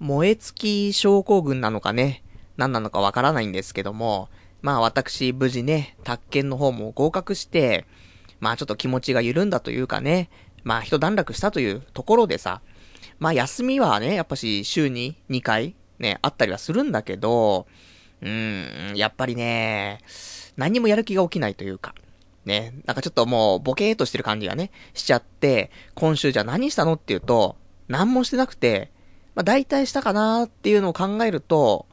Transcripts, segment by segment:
燃え尽き症候群なのかね、何なのかわからないんですけども、まあ私無事ね、宅建の方も合格して、まあちょっと気持ちが緩んだというかね、まあ一段落したというところでさ、まあ休みはね、やっぱし週に2回ね、あったりはするんだけど、うーん、やっぱりね、何もやる気が起きないというか、ね、なんかちょっともうボケーとしてる感じがね、しちゃって、今週じゃ何したのっていうと、何もしてなくて、まあ大体したかなっていうのを考えると、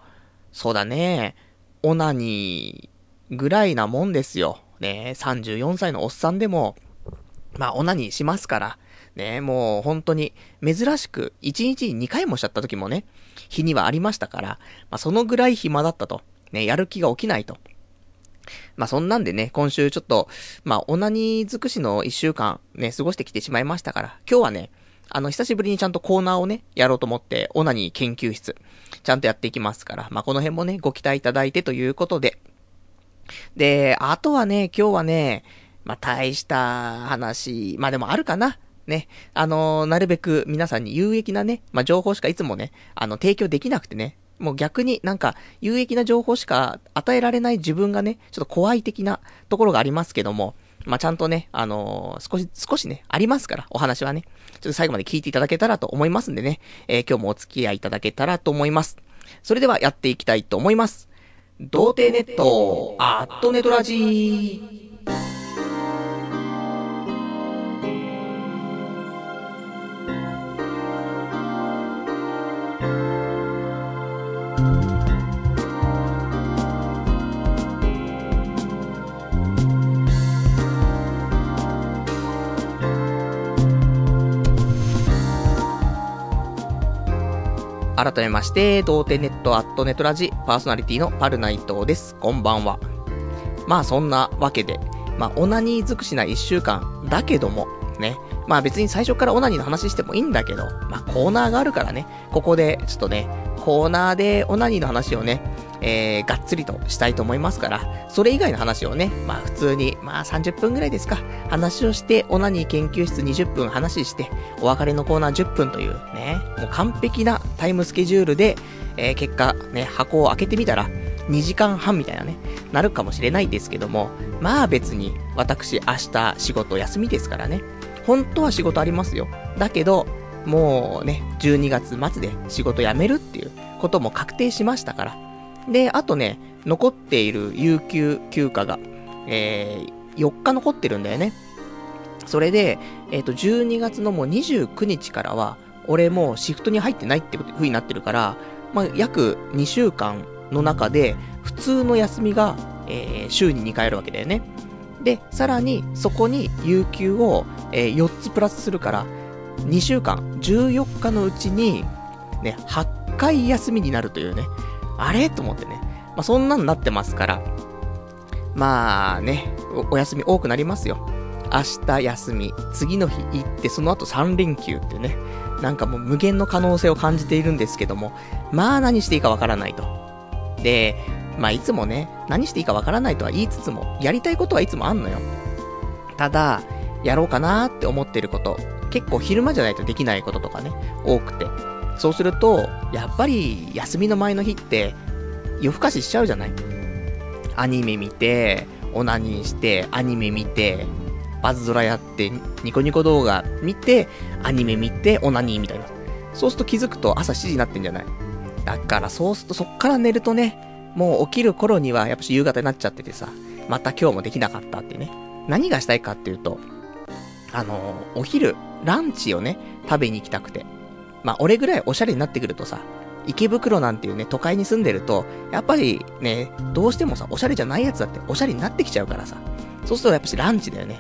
そうだね、オナニーぐらいなもんですよ。ね、34歳のおっさんでも、まあオナニーしますから、ね、もう本当に珍しく1日に2回もしちゃった時もね、日にはありましたから、まあそのぐらい暇だったと。ね、やる気が起きないと。まあそんなんでね、今週ちょっと、まあオナニー尽くしの1週間ね、過ごしてきてしまいましたから、今日はね、あの、久しぶりにちゃんとコーナーをね、やろうと思って、オナニー研究室、ちゃんとやっていきますから、まあこの辺もね、ご期待いただいてということで。で、あとはね、今日はね、まあ大した話、まあでもあるかな。ね、あのー、なるべく皆さんに有益なね、まあ、情報しかいつもね、あの、提供できなくてね、もう逆になんか、有益な情報しか与えられない自分がね、ちょっと怖い的なところがありますけども、まあ、ちゃんとね、あのー、少し、少しね、ありますから、お話はね。ちょっと最後まで聞いていただけたらと思いますんでね、えー、今日もお付き合いいただけたらと思います。それではやっていきたいと思います。童貞ネット、アットネトラジー。改めまして、童貞ネットアットネットラジパーソナリティのパルナイトです。こんばんは。まあそんなわけで、まあオナニー尽くしな一週間だけども、ね。まあ別に最初からオナニーの話してもいいんだけど、まあコーナーがあるからね、ここでちょっとね、コーナーでオナニーの話をね、えー、がっつりとしたいと思いますから、それ以外の話をね、まあ普通に、まあ30分ぐらいですか、話をして、オナニー研究室20分話して、お別れのコーナー10分というね、もう完璧なタイムスケジュールで、えー、結果、ね、箱を開けてみたら、2時間半みたいなね、なるかもしれないですけども、まあ別に、私明日仕事休みですからね、本当は仕事ありますよ。だけど、もうね、12月末で仕事辞めるっていうことも確定しましたから、で、あとね、残っている有給休暇が、えー、4日残ってるんだよね。それで、えっ、ー、と、12月のもう29日からは、俺もうシフトに入ってないって風になってるから、まあ、約2週間の中で、普通の休みが、えー、週に2回あるわけだよね。で、さらに、そこに有給を、えー、4つプラスするから、2週間、14日のうちに、ね、8回休みになるというね、あれ？と思ってね。まあ、そんなんなってますから。まあねお、お休み多くなりますよ。明日休み、次の日行って、その後3連休ってね。なんかもう無限の可能性を感じているんですけども、まあ何していいかわからないと。で、まあいつもね、何していいかわからないとは言いつつも、やりたいことはいつもあんのよ。ただ、やろうかなって思ってること、結構昼間じゃないとできないこととかね、多くて。そうすると、やっぱり休みの前の日って夜更かししちゃうじゃない？アニメ見て、オナニーして、アニメ見て、バズドラやって、ニコニコ動画見て、アニメ見て、オナニーみたいな。そうすると気づくと朝7時になってんじゃない？だからそうするとそっから寝るとね、もう起きる頃にはやっぱし夕方になっちゃっててさ、また今日もできなかったってね。何がしたいかっていうと、あの、お昼、ランチをね、食べに行きたくて。まあ、俺ぐらいおしゃれになってくるとさ、池袋なんていうね、都会に住んでると、やっぱりね、どうしてもさ、おしゃれじゃないやつだっておしゃれになってきちゃうからさ。そうするとやっぱしランチだよね。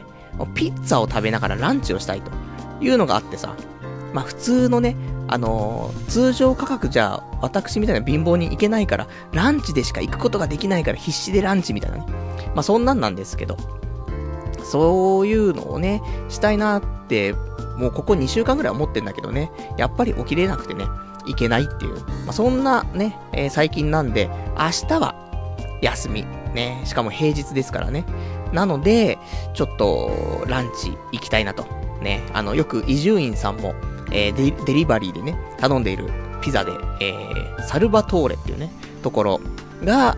ピッツァを食べながらランチをしたいというのがあってさ。まあ普通のね、あのー、通常価格じゃ私みたいな貧乏に行けないから、ランチでしか行くことができないから必死でランチみたいなね。まあそんなんなんですけど。そういうのをね、したいなってもうここ2週間ぐらい思ってんだけどね、やっぱり起きれなくてね、いけないっていう。まあ、そんなね、えー、最近なんで、明日は休み。ね、しかも平日ですからね。なので、ちょっと、ランチ行きたいなと。ね、あの、よく伊集院さんも、えー、デリバリーでね、頼んでいる、ピザで、えー、サルバトーレっていうね、ところが、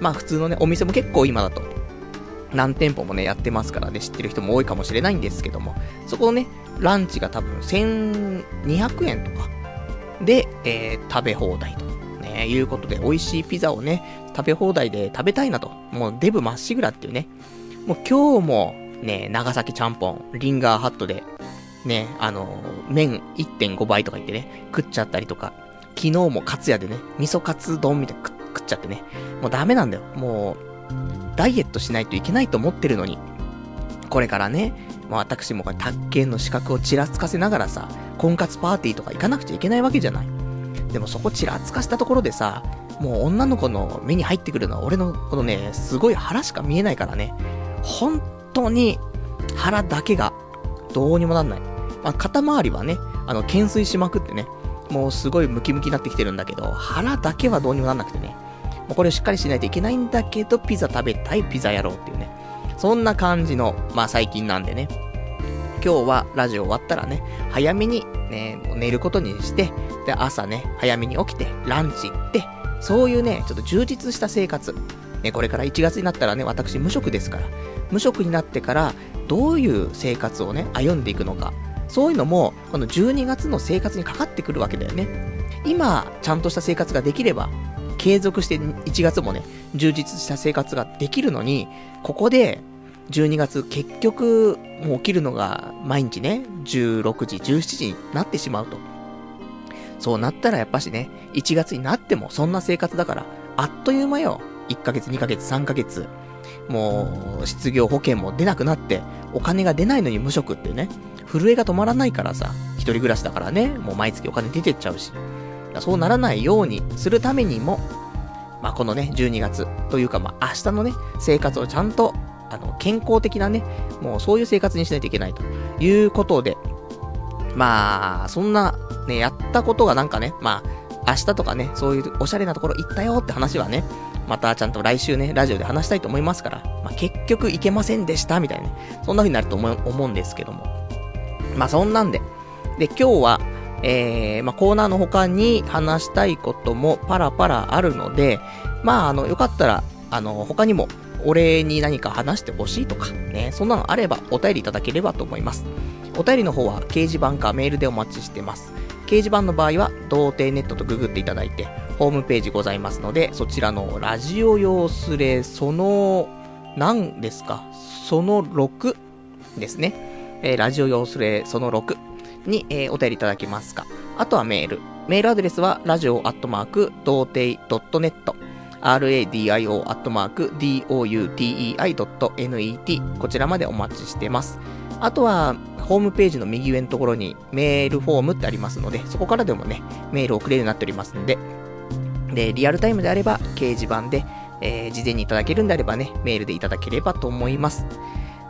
まあ普通のね、お店も結構今だと、何店舗もね、やってますからね、知ってる人も多いかもしれないんですけども、そこのね、ランチが多分1200円とかで、えー、食べ放題と、ね、いうことで、美味しいピザをね、食べ放題で食べたいなと。もうデブまっしぐらっていうね。もう今日も、ね、長崎ちゃんぽん、リンガーハットで、ね、あの、麺1.5倍とか言ってね、食っちゃったりとか、昨日もカツヤでね、味噌カツ丼みたいな食っちゃってね、もうダメなんだよ。もう、ダイエットしないといけないと思ってるのに、これからね、まあ、私もこれ、宅建の資格をちらつかせながらさ、婚活パーティーとか行かなくちゃいけないわけじゃない。でもそこちらつかしたところでさ、もう女の子の目に入ってくるのは俺のこのね、すごい腹しか見えないからね、本当に腹だけがどうにもなんない。まあ、肩周りはね、あの、懸垂しまくってね、もうすごいムキムキになってきてるんだけど、腹だけはどうにもなんなくてね、もうこれをしっかりしないといけないんだけど、ピザ食べたいピザ野郎っていうね、そんな感じの、まあ最近なんでね、今日はラジオ終わったらね、早めにね、寝ることにして、で、朝ね、早めに起きて、ランチ行って、そういうね、ちょっと充実した生活。ね、これから1月になったらね、私無職ですから、無職になってから、どういう生活をね、歩んでいくのか。そういうのも、この12月の生活にかかってくるわけだよね。今、ちゃんとした生活ができれば、継続して1月もね、充実した生活ができるのに、ここで、12月結局、もう起きるのが毎日ね、16時、17時になってしまうと。そうなったらやっぱしね、1月になってもそんな生活だから、あっという間よ。1ヶ月、2ヶ月、3ヶ月。もう、失業保険も出なくなって、お金が出ないのに無職ってね、震えが止まらないからさ、一人暮らしだからね、もう毎月お金出てっちゃうし。そうならないようにするためにも、まあ、このね、12月というか、まあ、明日のね、生活をちゃんと、あの、健康的なね、もうそういう生活にしないといけないということで、まあ、そんな、ね、やったことがなんかね、まあ、明日とかね、そういうおしゃれなところ行ったよって話はね、またちゃんと来週ね、ラジオで話したいと思いますから、まあ、結局行けませんでしたみたいなね、そんな風になると思思うんですけども。まあ、そんなんで。で、今日は、えー、まあ、コーナーの他に話したいこともパラパラあるので、まあ、あの、よかったら、あの、他にも、お礼に何か話してほしいとか、ね、そんなのあればお便りいただければと思います。お便りの方は掲示板かメールでお待ちしてます。掲示板の場合は、童貞ネットとググっていただいて、ホームページございますので、そちらのラジオ用スレ、その、何ですか？その6ですね。えー、ラジオ用スレ、その6に、えー、お便りいただけますか？あとはメール。メールアドレスは、ラジオアットマーク、童貞 .net。radio アットマーク doutei.net こちらまでお待ちしてます。あとは、ホームページの右上のところにメールフォームってありますので、そこからでもね、メールを送れるようになっておりますので、で、リアルタイムであれば掲示板で、えー、事前にいただけるんであればね、メールでいただければと思います。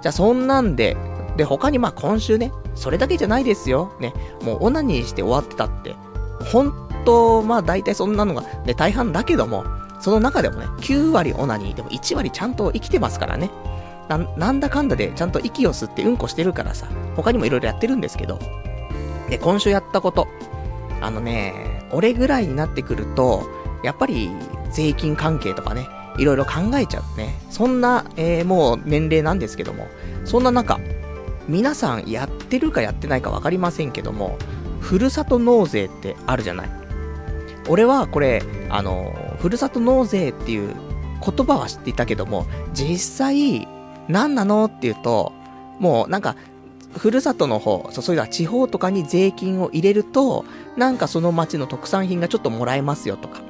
じゃあそんなんで、で、他にまあ今週ね、それだけじゃないですよ。ね、もうオナニーして終わってたって、本当まあ大体そんなのがね、大半だけども、その中でもね、9割オナニーでも1割ちゃんと生きてますからね。な、なんだかんだでちゃんと息を吸ってうんこしてるからさ、他にもいろいろやってるんですけど。で、今週やったこと。あのね、俺ぐらいになってくると、やっぱり税金関係とかね、いろいろ考えちゃうね。そんな、えー、もう年齢なんですけども、そんな中、皆さんやってるかやってないかわかりませんけども、ふるさと納税ってあるじゃない？俺はこれ、あの、ふるさと納税っていう言葉は知っていたけども、実際、何なのっていうと、もうなんか、ふるさとの方、そういうのは地方とかに税金を入れると、なんかその町の特産品がちょっともらえますよとか。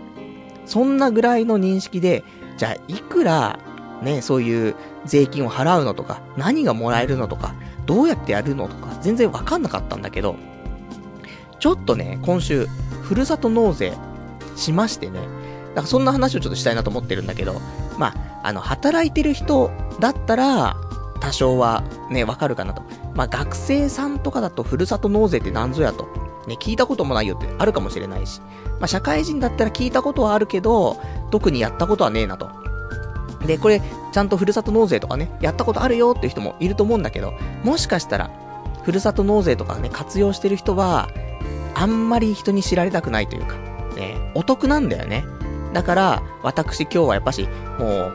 そんなぐらいの認識で、じゃあいくら、ね、そういう税金を払うのとか、何がもらえるのとか、どうやってやるのとか、全然わかんなかったんだけど、ちょっとね、今週、ふるさと納税しましてね、だからそんな話をちょっとしたいなと思ってるんだけど、まあ、あの、働いてる人だったら、多少はね、わかるかなと。まあ、学生さんとかだとふるさと納税って何ぞやと。ね、聞いたこともないよってあるかもしれないし。まあ、社会人だったら聞いたことはあるけど、特にやったことはねえなと。で、これ、ちゃんとふるさと納税とかね、やったことあるよっていう人もいると思うんだけど、もしかしたら、ふるさと納税とかね、活用してる人は、あんまり人に知られたくないというか、ね、お得なんだよね。だから、私今日はやっぱし、もう、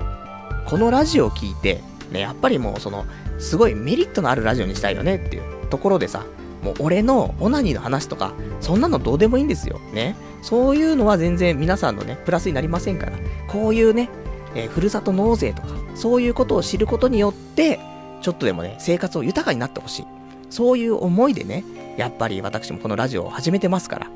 このラジオを聞いて、ね、やっぱりもうその、すごいメリットのあるラジオにしたいよねっていうところでさ、もう俺のオナニーの話とか、そんなのどうでもいいんですよ。ね。そういうのは全然皆さんのね、プラスになりませんから。こういうね、えー、ふるさと納税とか、そういうことを知ることによって、ちょっとでもね、生活を豊かになってほしい。そういう思いでね、やっぱり私もこのラジオを始めてますから。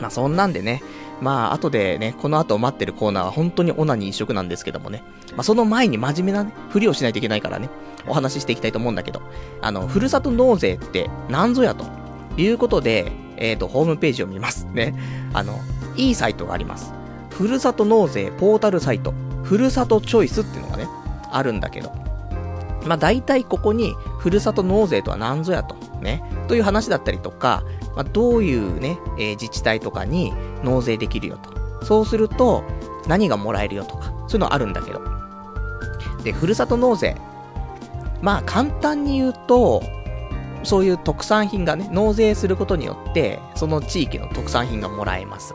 まあそんなんでね、まあ後でね、この後待ってるコーナーは本当にオナニー一色なんですけどもね。まあその前に真面目なね、ふりをしないといけないからね、お話ししていきたいと思うんだけど、あの、ふるさと納税って何ぞやということで、えっ、ー、と、ホームページを見ますね。あの、いいサイトがあります。ふるさと納税ポータルサイト、ふるさとチョイスっていうのがね、あるんだけど、まあ大体ここに、ふるさと納税とは何ぞやと、ね、という話だったりとか、まあ、どういうね、えー、自治体とかに納税できるよと。そうすると、何がもらえるよとか、そういうのあるんだけど。で、ふるさと納税。まあ簡単に言うと、そういう特産品がね、納税することによって、その地域の特産品がもらえます。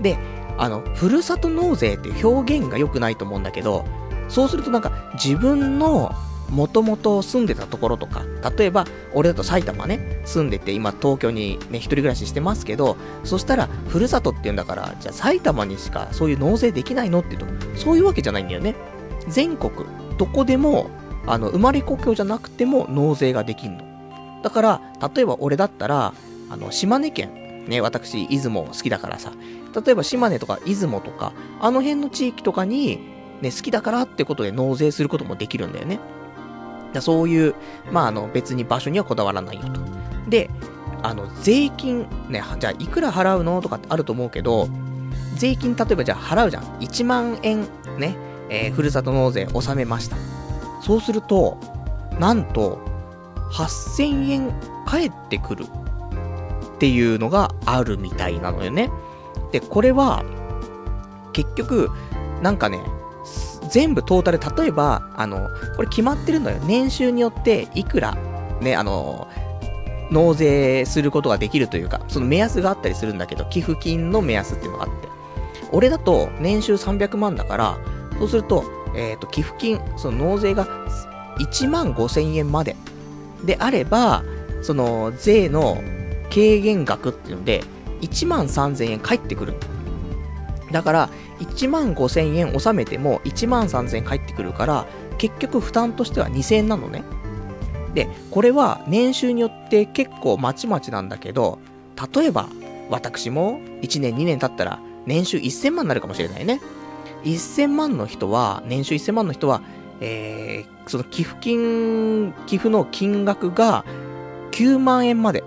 で、あの、ふるさと納税っていう表現が良くないと思うんだけど、そうするとなんか自分のもともと住んでたところとか、例えば、俺だと埼玉ね、住んでて、今東京にね、一人暮らししてますけど、そしたら、ふるさとって言うんだから、じゃあ埼玉にしかそういう納税できないのって言うと、そういうわけじゃないんだよね。全国、どこでも、あの、生まれ故郷じゃなくても納税ができんの。だから、例えば俺だったら、あの、島根県、ね、私、出雲好きだからさ、例えば島根とか出雲とか、あの辺の地域とかに、ね、好きだからってことで納税することもできるんだよね。そういう、まあ、あの、別に場所にはこだわらないよと。で、あの、税金、ね、じゃあ、いくら払うのとかってあると思うけど、税金、例えばじゃあ払うじゃん。1万円、ね、えー、ふるさと納税納めました。そうすると、なんと、8000円返ってくるっていうのがあるみたいなのよね。で、これは、結局、なんかね、全部トータル、例えば、あの、これ決まってるのよ。年収によっていくら、ね、あの、納税することができるというか、その目安があったりするんだけど、寄付金の目安っていうのがあって。俺だと年収300万だから、そうすると、えっ、ー、と、寄付金、その納税が1万5千円までであれば、その税の軽減額っていうので、1万3千円返ってくる。だから、1万5千円納めても1万3千円返ってくるから、結局負担としては2000円なのね。で、これは年収によって結構まちまちなんだけど、例えば、私も1年2年経ったら年収1000万になるかもしれないね。1000万の人は、年収1000万の人は、えー、その寄付金、寄付の金額が9万円まで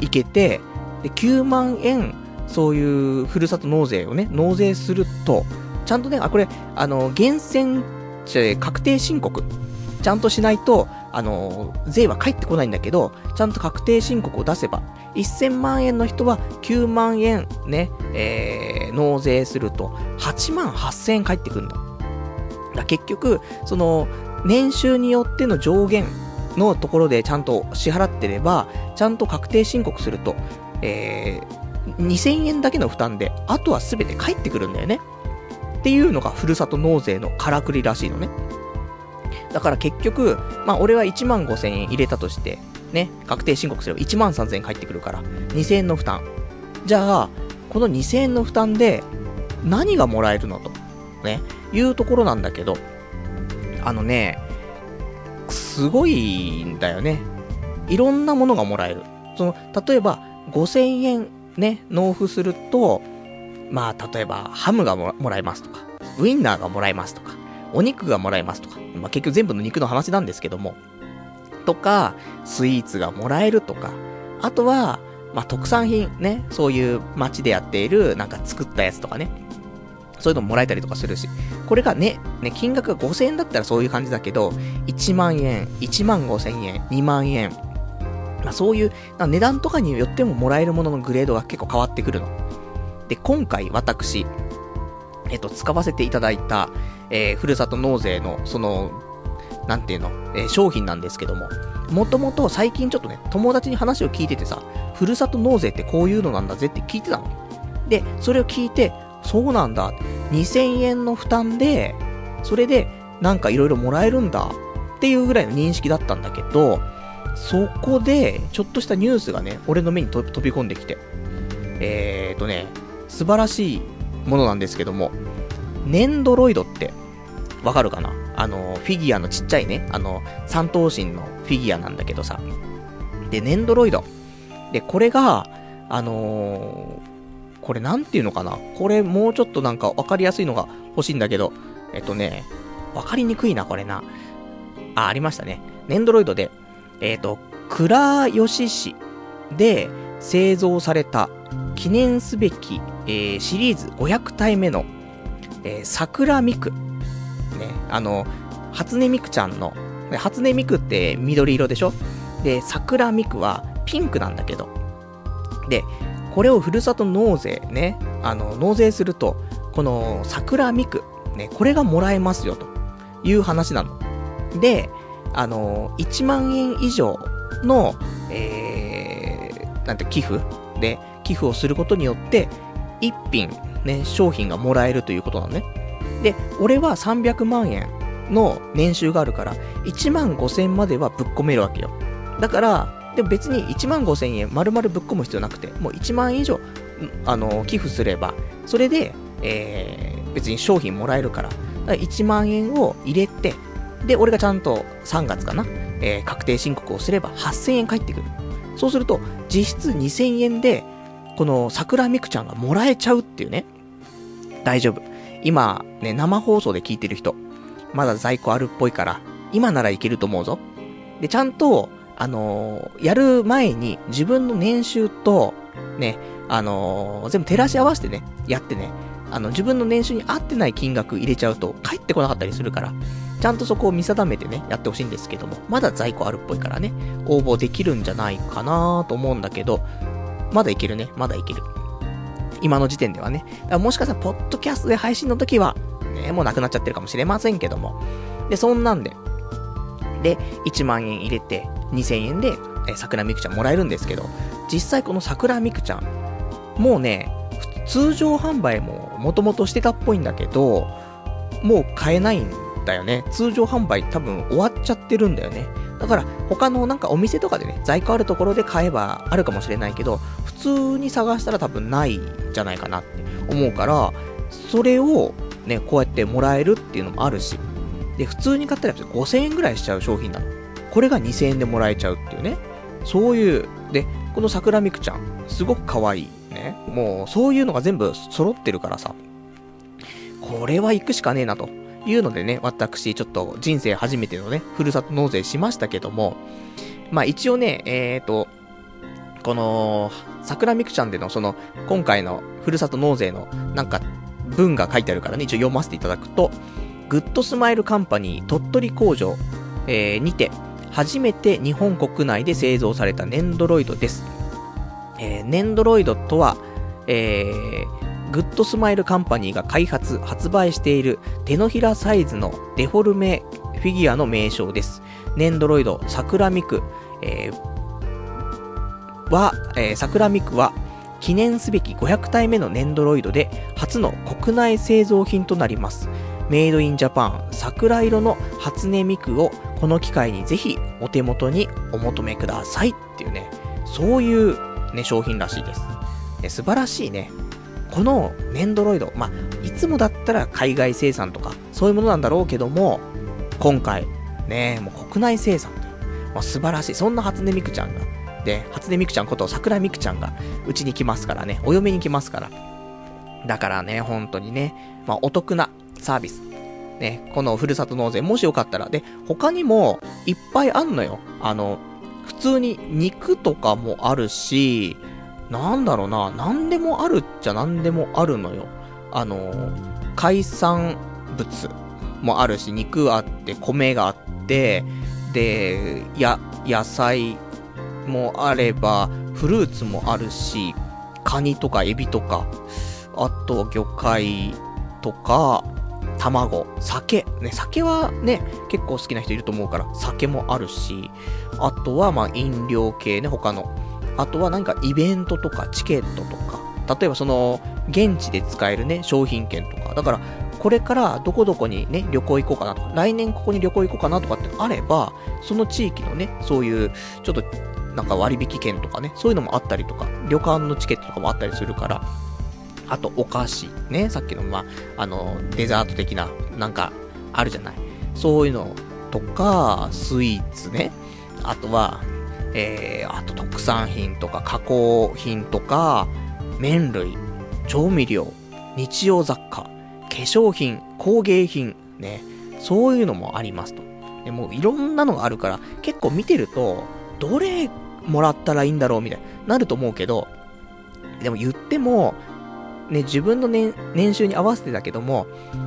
いけて、で、9万円そういうふるさと納税をね、納税すると、ちゃんとね、あ、これ、あの、源泉、確定申告、ちゃんとしないと、あの、税は返ってこないんだけど、ちゃんと確定申告を出せば、1000万円の人は9万円ね、えー、納税すると、8万8000円返ってくるの。だ結局、その、年収によっての上限のところでちゃんと支払ってれば、ちゃんと確定申告すると、えー、2000円だけの負担で、あとは全て返ってくるんだよね。っていうのがふるさと納税のからくりらしいのね。だから結局、まあ俺は1万5000円入れたとして、ね、確定申告すれば1万3000円返ってくるから、2000円の負担。じゃあ、この2000円の負担で何がもらえるのと、ね、いうところなんだけど、あのね、すごいんだよね。いろんなものがもらえる。その、例えば、5000円ね、納付すると、まあ、例えば、ハムがもらえますとか、ウインナーがもらえますとか、お肉がもらえますとか、まあ、結局全部の肉の話なんですけども、とか、スイーツがもらえるとか、あとは、まあ、特産品ね、そういう街でやっている、なんか作ったやつとかね、そういうのももらえたりとかするし、これがね、ね、金額が5000円だったらそういう感じだけど、1万円、1万5000円、2万円、まあ、そういう値段とかによってももらえるもののグレードが結構変わってくるの。で、今回私、えっと、使わせていただいた、えー、ふるさと納税の、その、なんていうの、えー、商品なんですけども、もともと最近ちょっとね、友達に話を聞いててさ、ふるさと納税ってこういうのなんだぜって聞いてたの。で、それを聞いて、そうなんだ。2000円の負担で、それで、なんかいろいろもらえるんだ。っていうぐらいの認識だったんだけど、そこで、ちょっとしたニュースがね、俺の目に飛び込んできて。えーとね、素晴らしいものなんですけども、ネンドロイドって、わかるかな？あの、フィギュアのちっちゃいね、あの、三頭身のフィギュアなんだけどさ。で、ネンドロイド。で、これが、あのー、これなんていうのかな？これもうちょっとなんかわかりやすいのが欲しいんだけど、えっとね、わかりにくいな、これな。あ、ありましたね。ネンドロイドで、えっ、ー、と、倉吉市で製造された記念すべき、えー、シリーズ500体目の、えー、桜ミク。ね、あの、初音ミクちゃんの、初音ミクって緑色でしょ？で、桜ミクはピンクなんだけど。で、これをふるさと納税ね、あの、納税すると、この桜ミク、ね、これがもらえますよ、という話なの。で、あの、1万円以上の、えー、なんて、寄付で、寄付をすることによって、1品、ね、商品がもらえるということなのね。で、俺は300万円の年収があるから、1万5千まではぶっ込めるわけよ。だから、でも別に1万5千円丸々ぶっ込む必要なくて、もう1万円以上、あの、寄付すれば、それで、えー、別に商品もらえるから、から1万円を入れて、で、俺がちゃんと3月かな、えー、確定申告をすれば8000円返ってくる。そうすると、実質2000円で、この桜みくちゃんがもらえちゃうっていうね。大丈夫。今、ね、生放送で聞いてる人、まだ在庫あるっぽいから、今ならいけると思うぞ。で、ちゃんと、あのー、やる前に自分の年収と、ね、あのー、全部照らし合わせてね、やってね、あの、自分の年収に合ってない金額入れちゃうと、返ってこなかったりするから、ちゃんとそこを見定めてね、やってほしいんですけども、まだ在庫あるっぽいからね、応募できるんじゃないかなと思うんだけど、まだいけるね、まだいける。今の時点ではね。もしかしたら、ポッドキャストで配信の時は、ね、もうなくなっちゃってるかもしれませんけども。で、そんなんで、で、1万円入れて、2000円で、え桜みくちゃんもらえるんですけど、実際この桜みくちゃん、もうね、通常販売ももともとしてたっぽいんだけど、もう買えないんだよね。通常販売多分終わっちゃってるんだよね。だから他のなんかお店とかでね、在庫あるところで買えばあるかもしれないけど、普通に探したら多分ないんじゃないかなって思うから、それをね、こうやってもらえるっていうのもあるし、で、普通に買ったら5000円ぐらいしちゃう商品なの。これが2000円でもらえちゃうっていうね。そういう、で、この桜みくちゃん、すごく可愛い。ね。もう、そういうのが全部揃ってるからさ。これは行くしかねえなと。いうのでね、私、ちょっと人生初めてのね、ふるさと納税しましたけども、まあ一応ね、えっ、ー、と、この、桜みくちゃんでのその、今回のふるさと納税の、なんか、文が書いてあるからね、一応読ませていただくと、グッドスマイルカンパニー鳥取工場、えー、にて、初めて日本国内で製造されたねんどろいどです。えー、ねんどろいどとは、えー、グッドスマイルカンパニーが開発、発売している手のひらサイズのデフォルメフィギュアの名称です。ねんどろいど、桜ミク、えー、は、えー、桜ミクは、記念すべき500体目のネンドロイドで初の国内製造品となります。メイドインジャパン桜色の初音ミクをこの機会にぜひお手元にお求めくださいっていうね、そういうね、商品らしいです。ね、素晴らしいね、このネンドロイド、まあ、いつもだったら海外生産とか、そういうものなんだろうけども、今回、ね、もう国内生産という、もう素晴らしい。そんな初音ミクちゃんが、で、初音ミクちゃんこと桜ミクちゃんが、うちに来ますからね、お嫁に来ますから。だからね、本当にね、まあ、お得なサービス。ね、このふるさと納税、もしよかったら、で、他にも、いっぱいあんのよ。あの、普通に肉とかもあるし、なんだろうな、なんでもあるっちゃなんでもあるのよ。あの、海産物もあるし、肉あって、米があって、で、や、野菜もあれば、フルーツもあるし、カニとかエビとか、あと魚介とか、卵、酒。ね、酒はね、結構好きな人いると思うから、酒もあるし、あとはまあ飲料系ね、他の。あとは何かイベントとかチケットとか、例えばその、現地で使えるね、商品券とか。だから、これからどこどこにね、旅行行こうかなとか、来年ここに旅行行こうかなとかってあれば、その地域のね、そういう、ちょっと、なんか割引券とかね、そういうのもあったりとか、旅館のチケットとかもあったりするから、あと、お菓子。ね、さっきの、まあ、あの、デザート的な、なんか、あるじゃない。そういうのとか、スイーツね。あとは、えー、あと特産品とか加工品とか、麺類、調味料、日用雑貨、化粧品、工芸品、ね、そういうのもありますと。でもういろんなのがあるから、結構見てると、どれもらったらいいんだろうみたいになると思うけど、でも言っても、ね、自分の年年収に合わせてだけども、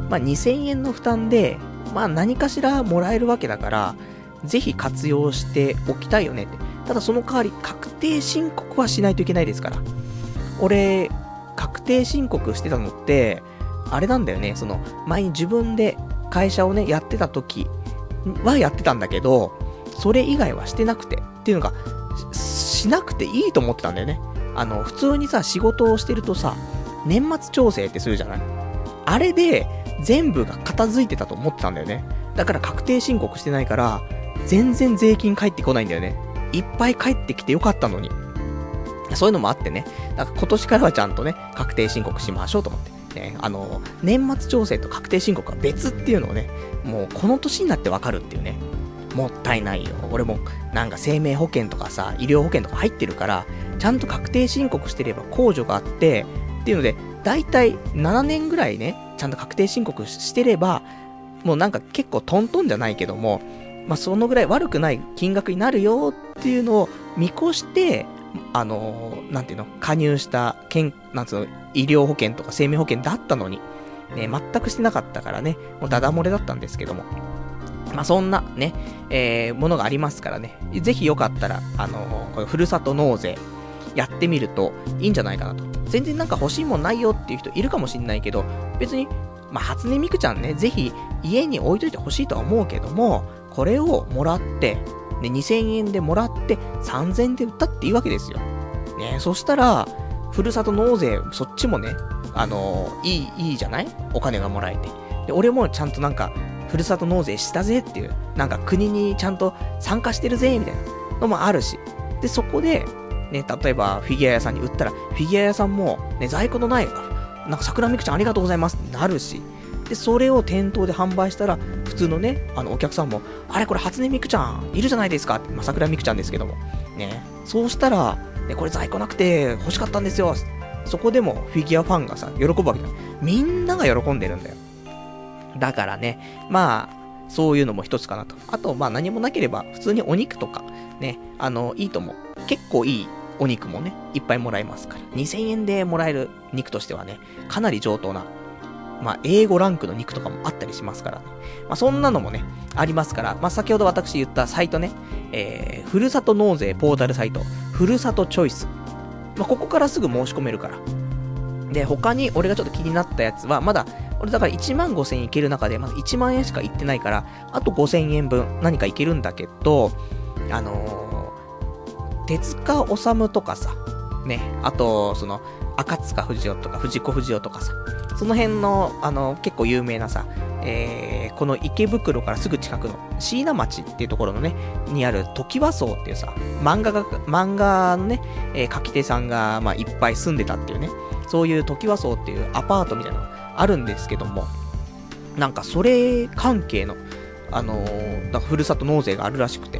まあ、2000円の負担で、まあ何かしらもらえるわけだから、ぜひ活用しておきたいよねって。ただその代わり、確定申告はしないといけないですから。俺、確定申告してたのって、あれなんだよね、その、前に自分で会社をね、やってた時はやってたんだけど、それ以外はしてなくて、っていうのが、しなくていいと思ってたんだよね。あの、普通にさ、仕事をしてるとさ、年末調整ってするじゃない？あれで、全部が片付いてたと思ってたんだよね。だから確定申告してないから、全然税金返ってこないんだよね。いっぱい返ってきてよかったのに。そういうのもあってね。だから今年からはちゃんとね、確定申告しましょうと思って。ね、あの、年末調整と確定申告は別っていうのをね、もうこの年になってわかるっていうね。もったいないよ。俺も、なんか生命保険とかさ、医療保険とか入ってるから、ちゃんと確定申告してれば控除があって、っていうので、だいたい7年ぐらいね、ちゃんと確定申告してれば、もうなんか結構トントンじゃないけども、まあ、そのぐらい悪くない金額になるよっていうのを見越して、あのー、なんていうの、加入した健、なんつうの、医療保険とか生命保険だったのに、ね、全くしてなかったからね、もうダダ漏れだったんですけども。まあ、そんなね、えー、ものがありますからね、ぜひよかったら、あのー、これふるさと納税、やってみるといいんじゃないかなと。全然なんか欲しいもんないよっていう人いるかもしんないけど、別に、まあ、初音ミクちゃんね、ぜひ家に置いといてほしいとは思うけども、これをもらって、ね、2000円でもらって3000円で売ったっていいわけですよ。ね、そしたら、ふるさと納税、そっちもね、あのー、いい、いいじゃない？お金がもらえて。で、俺もちゃんとなんか、ふるさと納税したぜっていう、なんか国にちゃんと参加してるぜ、みたいなのもあるし。で、そこで、ね、例えばフィギュア屋さんに売ったら、フィギュア屋さんも、ね、在庫のない、なんか桜みくちゃんありがとうございますってなるし、で、それを店頭で販売したら、普通のね、あの、お客さんも、あれこれ初音ミクちゃん、いるじゃないですかって、まあ、桜みくちゃんですけども。ね、そうしたら、ね、これ在庫なくて欲しかったんですよ。そこでもフィギュアファンがさ、喜ぶわけだ。みんなが喜んでるんだよ。だからね、まあ、そういうのも一つかなと。あと、まあ何もなければ、普通にお肉とか、ね、あの、いいと思う。結構いいお肉もね、いっぱいもらえますから。2000円でもらえる肉としてはね、かなり上等な、まあ、英語ランクの肉とかもあったりしますからね。まあ、そんなのもね、ありますから、まあ、先ほど私言ったサイトね、えー、ふるさと納税ポータルサイト、ふるさとチョイス。まあ、ここからすぐ申し込めるから。で、他に俺がちょっと気になったやつは、まだ、俺だから1万5千円いける中で、まだ1万円しかいってないから、あと5千円分何かいけるんだけど、あのー手塚治虫とかさ、ね、あと、その、赤塚不二夫とか藤子不二雄とかさ、その辺の、あの、結構有名なさ、えー、この池袋からすぐ近くの椎名町っていうところのね、にある時和荘っていうさ、漫画が、漫画のね、えー、書き手さんが、まあ、いっぱい住んでたっていうね、そういう時和荘っていうアパートみたいなのがあるんですけども、なんかそれ関係の、あのー、だふるさと納税があるらしくて、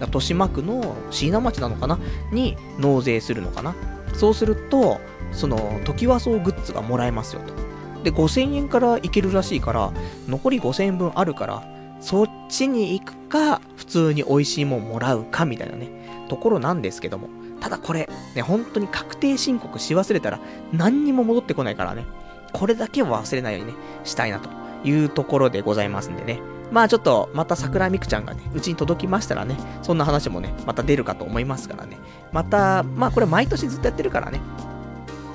豊島区の椎名町なのかな？に納税するのかな？そうすると、その、時和荘グッズがもらえますよと。で、5000円からいけるらしいから、残り5000円分あるから、そっちに行くか、普通に美味しいもんもらうか、みたいなね、ところなんですけども。ただこれ、ね、本当に確定申告し忘れたら、何にも戻ってこないからね。これだけは忘れないようにね、したいなというところでございますんでね。まあちょっと、また桜みくちゃんがね、うちに届きましたらね、そんな話もね、また出るかと思いますからね。また、まあこれ毎年ずっとやってるからね。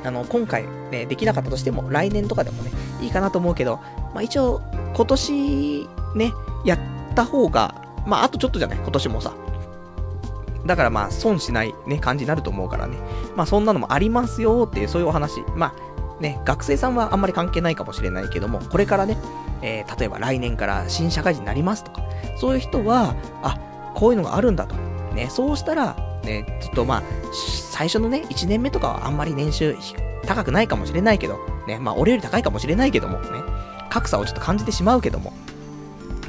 あの、今回ね、できなかったとしても、来年とかでもね、いいかなと思うけど、まあ一応、今年、ね、やった方が、まああとちょっとじゃない、今年もさ。だからまあ、損しないね、感じになると思うからね。まあ、そんなのもありますよっていう、そういうお話。まあ、ね、学生さんはあんまり関係ないかもしれないけども、これからね、えー、例えば来年から新社会人になりますとか、そういう人は、あ、こういうのがあるんだと。ね、そうしたら、ね、ちょっとまあ、最初のね、1年目とかはあんまり年収高くないかもしれないけど、ね、まあ俺より高いかもしれないけども、ね、格差をちょっと感じてしまうけども、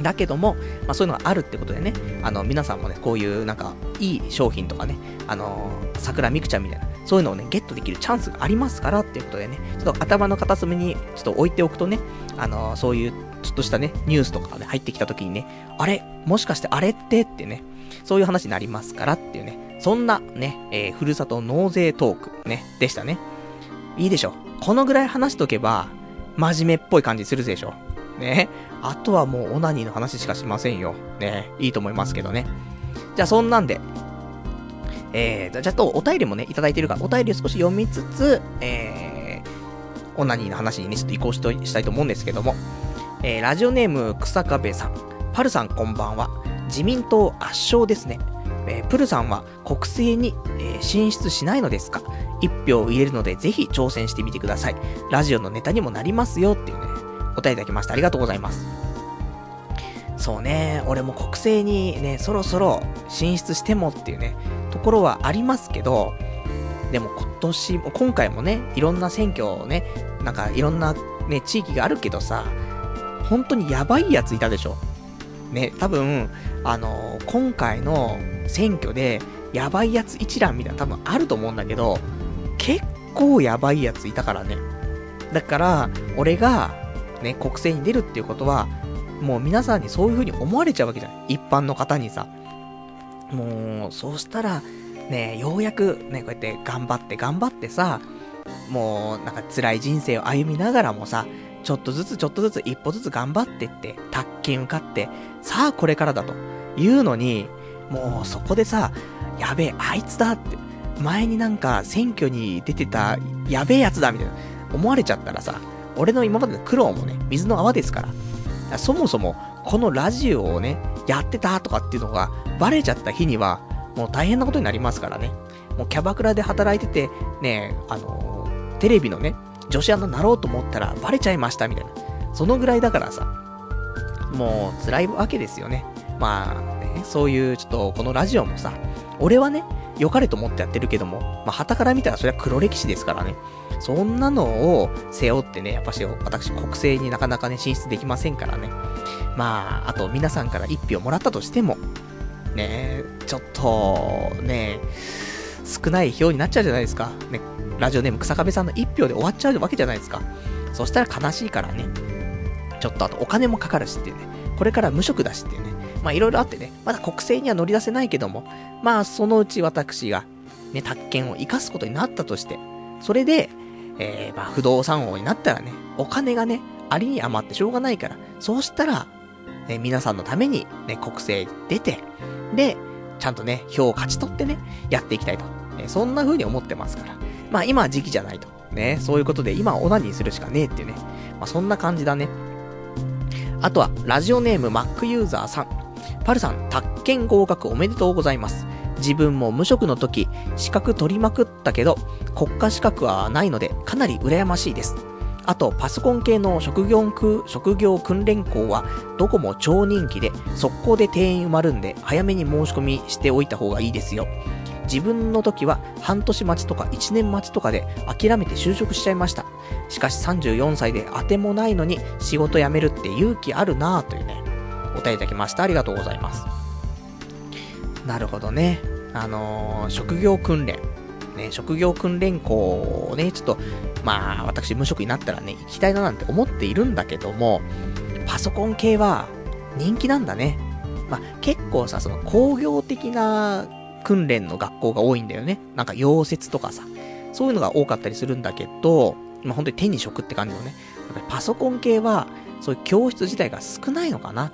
だけども、まあそういうのがあるってことでね、あの、皆さんもね、こういうなんか、いい商品とかね、あのー、桜みくちゃんみたいな、そういうのをね、ゲットできるチャンスがありますからっていうことでね、ちょっと頭の片隅にちょっと置いておくとね、あのー、そういうちょっとしたね、ニュースとかがね、入ってきた時にね、あれ？もしかしてあれって？ってね、そういう話になりますからっていうね、そんなね、えー、ふるさと納税トークね、でしたね。いいでしょ。このぐらい話しとけば、真面目っぽい感じするでしょ。ね。あとはもうオナニーの話しかしませんよ。ね。いいと思いますけどね。じゃあそんなんで、えー、じゃあとお便りもね、いただいてるから、お便りを少し読みつつ、えー、オナニーの話にね、ちょっと移行しとしたいと思うんですけども、えー、ラジオネーム、草壁さん。パルさんこんばんは。自民党圧勝ですね。えー、プルさんは国政に、えー、進出しないのですか？一票を入れるのでぜひ挑戦してみてください。ラジオのネタにもなりますよっていうね、お答えいただきました。ありがとうございます。そうね、俺も国政にね、そろそろ進出してもっていうね、ところはありますけど、でも今年も、今回もね、いろんな選挙をね、なんかいろんなね、地域があるけどさ、本当にやばいやついたでしょ。ね、多分、あのー、今回の選挙で、やばいやつ一覧みたいな多分あると思うんだけど、結構やばいやついたからね。だから、俺が、ね、国政に出るっていうことは、もう皆さんにそういう風に思われちゃうわけじゃん。一般の方にさ。もう、そうしたら、ね、ようやく、ね、こうやって頑張って頑張ってさ、もう、なんか辛い人生を歩みながらもさ、ちょっとずつちょっとずつ一歩ずつ頑張ってって、宅建受かって、さあこれからだというのに、もうそこでさ、やべえ、あいつだって、前になんか選挙に出てたやべえやつだみたいな思われちゃったらさ、俺の今までの苦労もね、水の泡ですから。からそもそも、このラジオをね、やってたとかっていうのがバレちゃった日には、もう大変なことになりますからね。もうキャバクラで働いてて、ね、あの、テレビのね、女子アナになろうと思ったらバレちゃいましたみたいな。そのぐらいだからさ、もう辛いわけですよね。まあね、そういうちょっとこのラジオもさ、俺はね、良かれと思ってやってるけども、まあ、旗から見たらそれは黒歴史ですからね。そんなのを背負ってね、やっぱし私国政になかなかね、進出できませんからね。まあ、あと皆さんから一票もらったとしても、ね、ちょっと、ね、少ない票になっちゃうじゃないですか。ね、ラジオネーム草壁さんの一票で終わっちゃうわけじゃないですか。そしたら悲しいからね。ちょっとあとお金もかかるしっていうね。これから無職だしっていうね。まあいろいろあってね。まだ国政には乗り出せないけども。まあそのうち私が、ね、宅建を生かすことになったとして。それで、えー、まあ不動産王になったらね、お金がね、ありに余ってしょうがないから。そうしたら、ね、皆さんのためにね、国政出て、で、ちゃんとね、票を勝ち取ってね、やっていきたいと。ね、そんな風に思ってますから。まあ今は時期じゃないと。ね、そういうことで今はオナニーするしかねえっていうね。まあそんな感じだね。あとは、ラジオネーム Mac ユーザーさん。パルさん、宅建合格おめでとうございます。自分も無職の時、資格取りまくったけど、国家資格はないので、かなり羨ましいです。あと、パソコン系の職業職業訓練校は、どこも超人気で、速攻で定員埋まるんで、早めに申し込みしておいた方がいいですよ。自分の時は半年待ちとか1年待ちとかで諦めて就職しちゃいました。しかし34歳で当てもないのに仕事辞めるって勇気あるなぁというね、お答えいただきました。ありがとうございます。なるほどね。あのー、職業訓練。ね、職業訓練校をね、ちょっと、まあ、私無職になったらね、行きたいななんて思っているんだけども、パソコン系は人気なんだね。まあ、結構さ、その工業的な訓練の学校が多いんだよね。なんか溶接とかさ、そういうのが多かったりするんだけど、まあ、本当に手に職って感じのね。やっぱりパソコン系は、そういう教室自体が少ないのかな。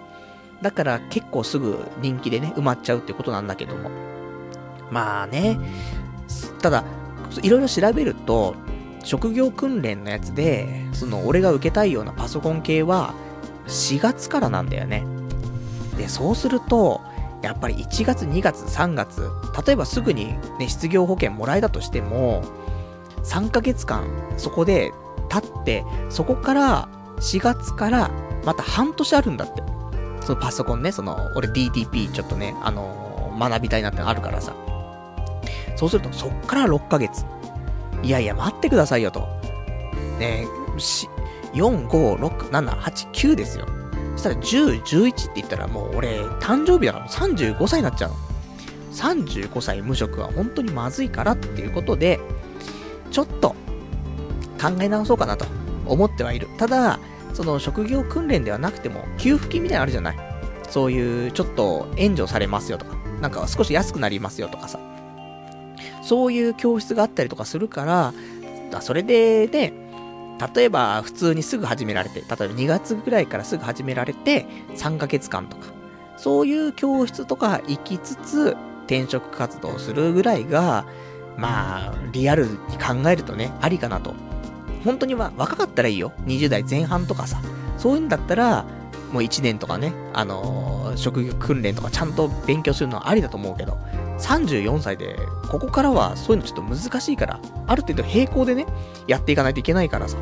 だから結構すぐ人気でね、埋まっちゃうってことなんだけども。まあね、ただ、いろいろ調べると、職業訓練のやつで、その俺が受けたいようなパソコン系は、4月からなんだよね。で、そうすると、やっぱり1月、2月、3月、例えばすぐにね、失業保険もらえたとしても、3ヶ月間、そこで立って、そこから、4月からまた半年あるんだって。そのパソコンね、その、俺 DTP ちょっとね、あのー、学びたいなってのあるからさ。そうすると、そっから6ヶ月。いやいや、待ってくださいよと。ねし、4、5、6、7、8、9ですよ。そしたら10、11って言ったらもう俺、誕生日だから35歳になっちゃうの。35歳無職は本当にまずいからっていうことで、ちょっと考え直そうかなと思ってはいる。ただ、その職業訓練ではなくても、給付金みたいなのあるじゃないそういう、ちょっと援助されますよとか、なんか少し安くなりますよとかさ。そういう教室があったりとかするから、だそれでね、例えば普通にすぐ始められて、例えば2月ぐらいからすぐ始められて、3ヶ月間とか、そういう教室とか行きつつ、転職活動するぐらいが、まあ、リアルに考えるとね、ありかなと。本当には若かったらいいよ。20代前半とかさ。そういうんだったら、もう1年とかね、あのー、職業訓練とかちゃんと勉強するのはありだと思うけど、34歳で、ここからはそういうのちょっと難しいから、ある程度並行でね、やっていかないといけないからさ。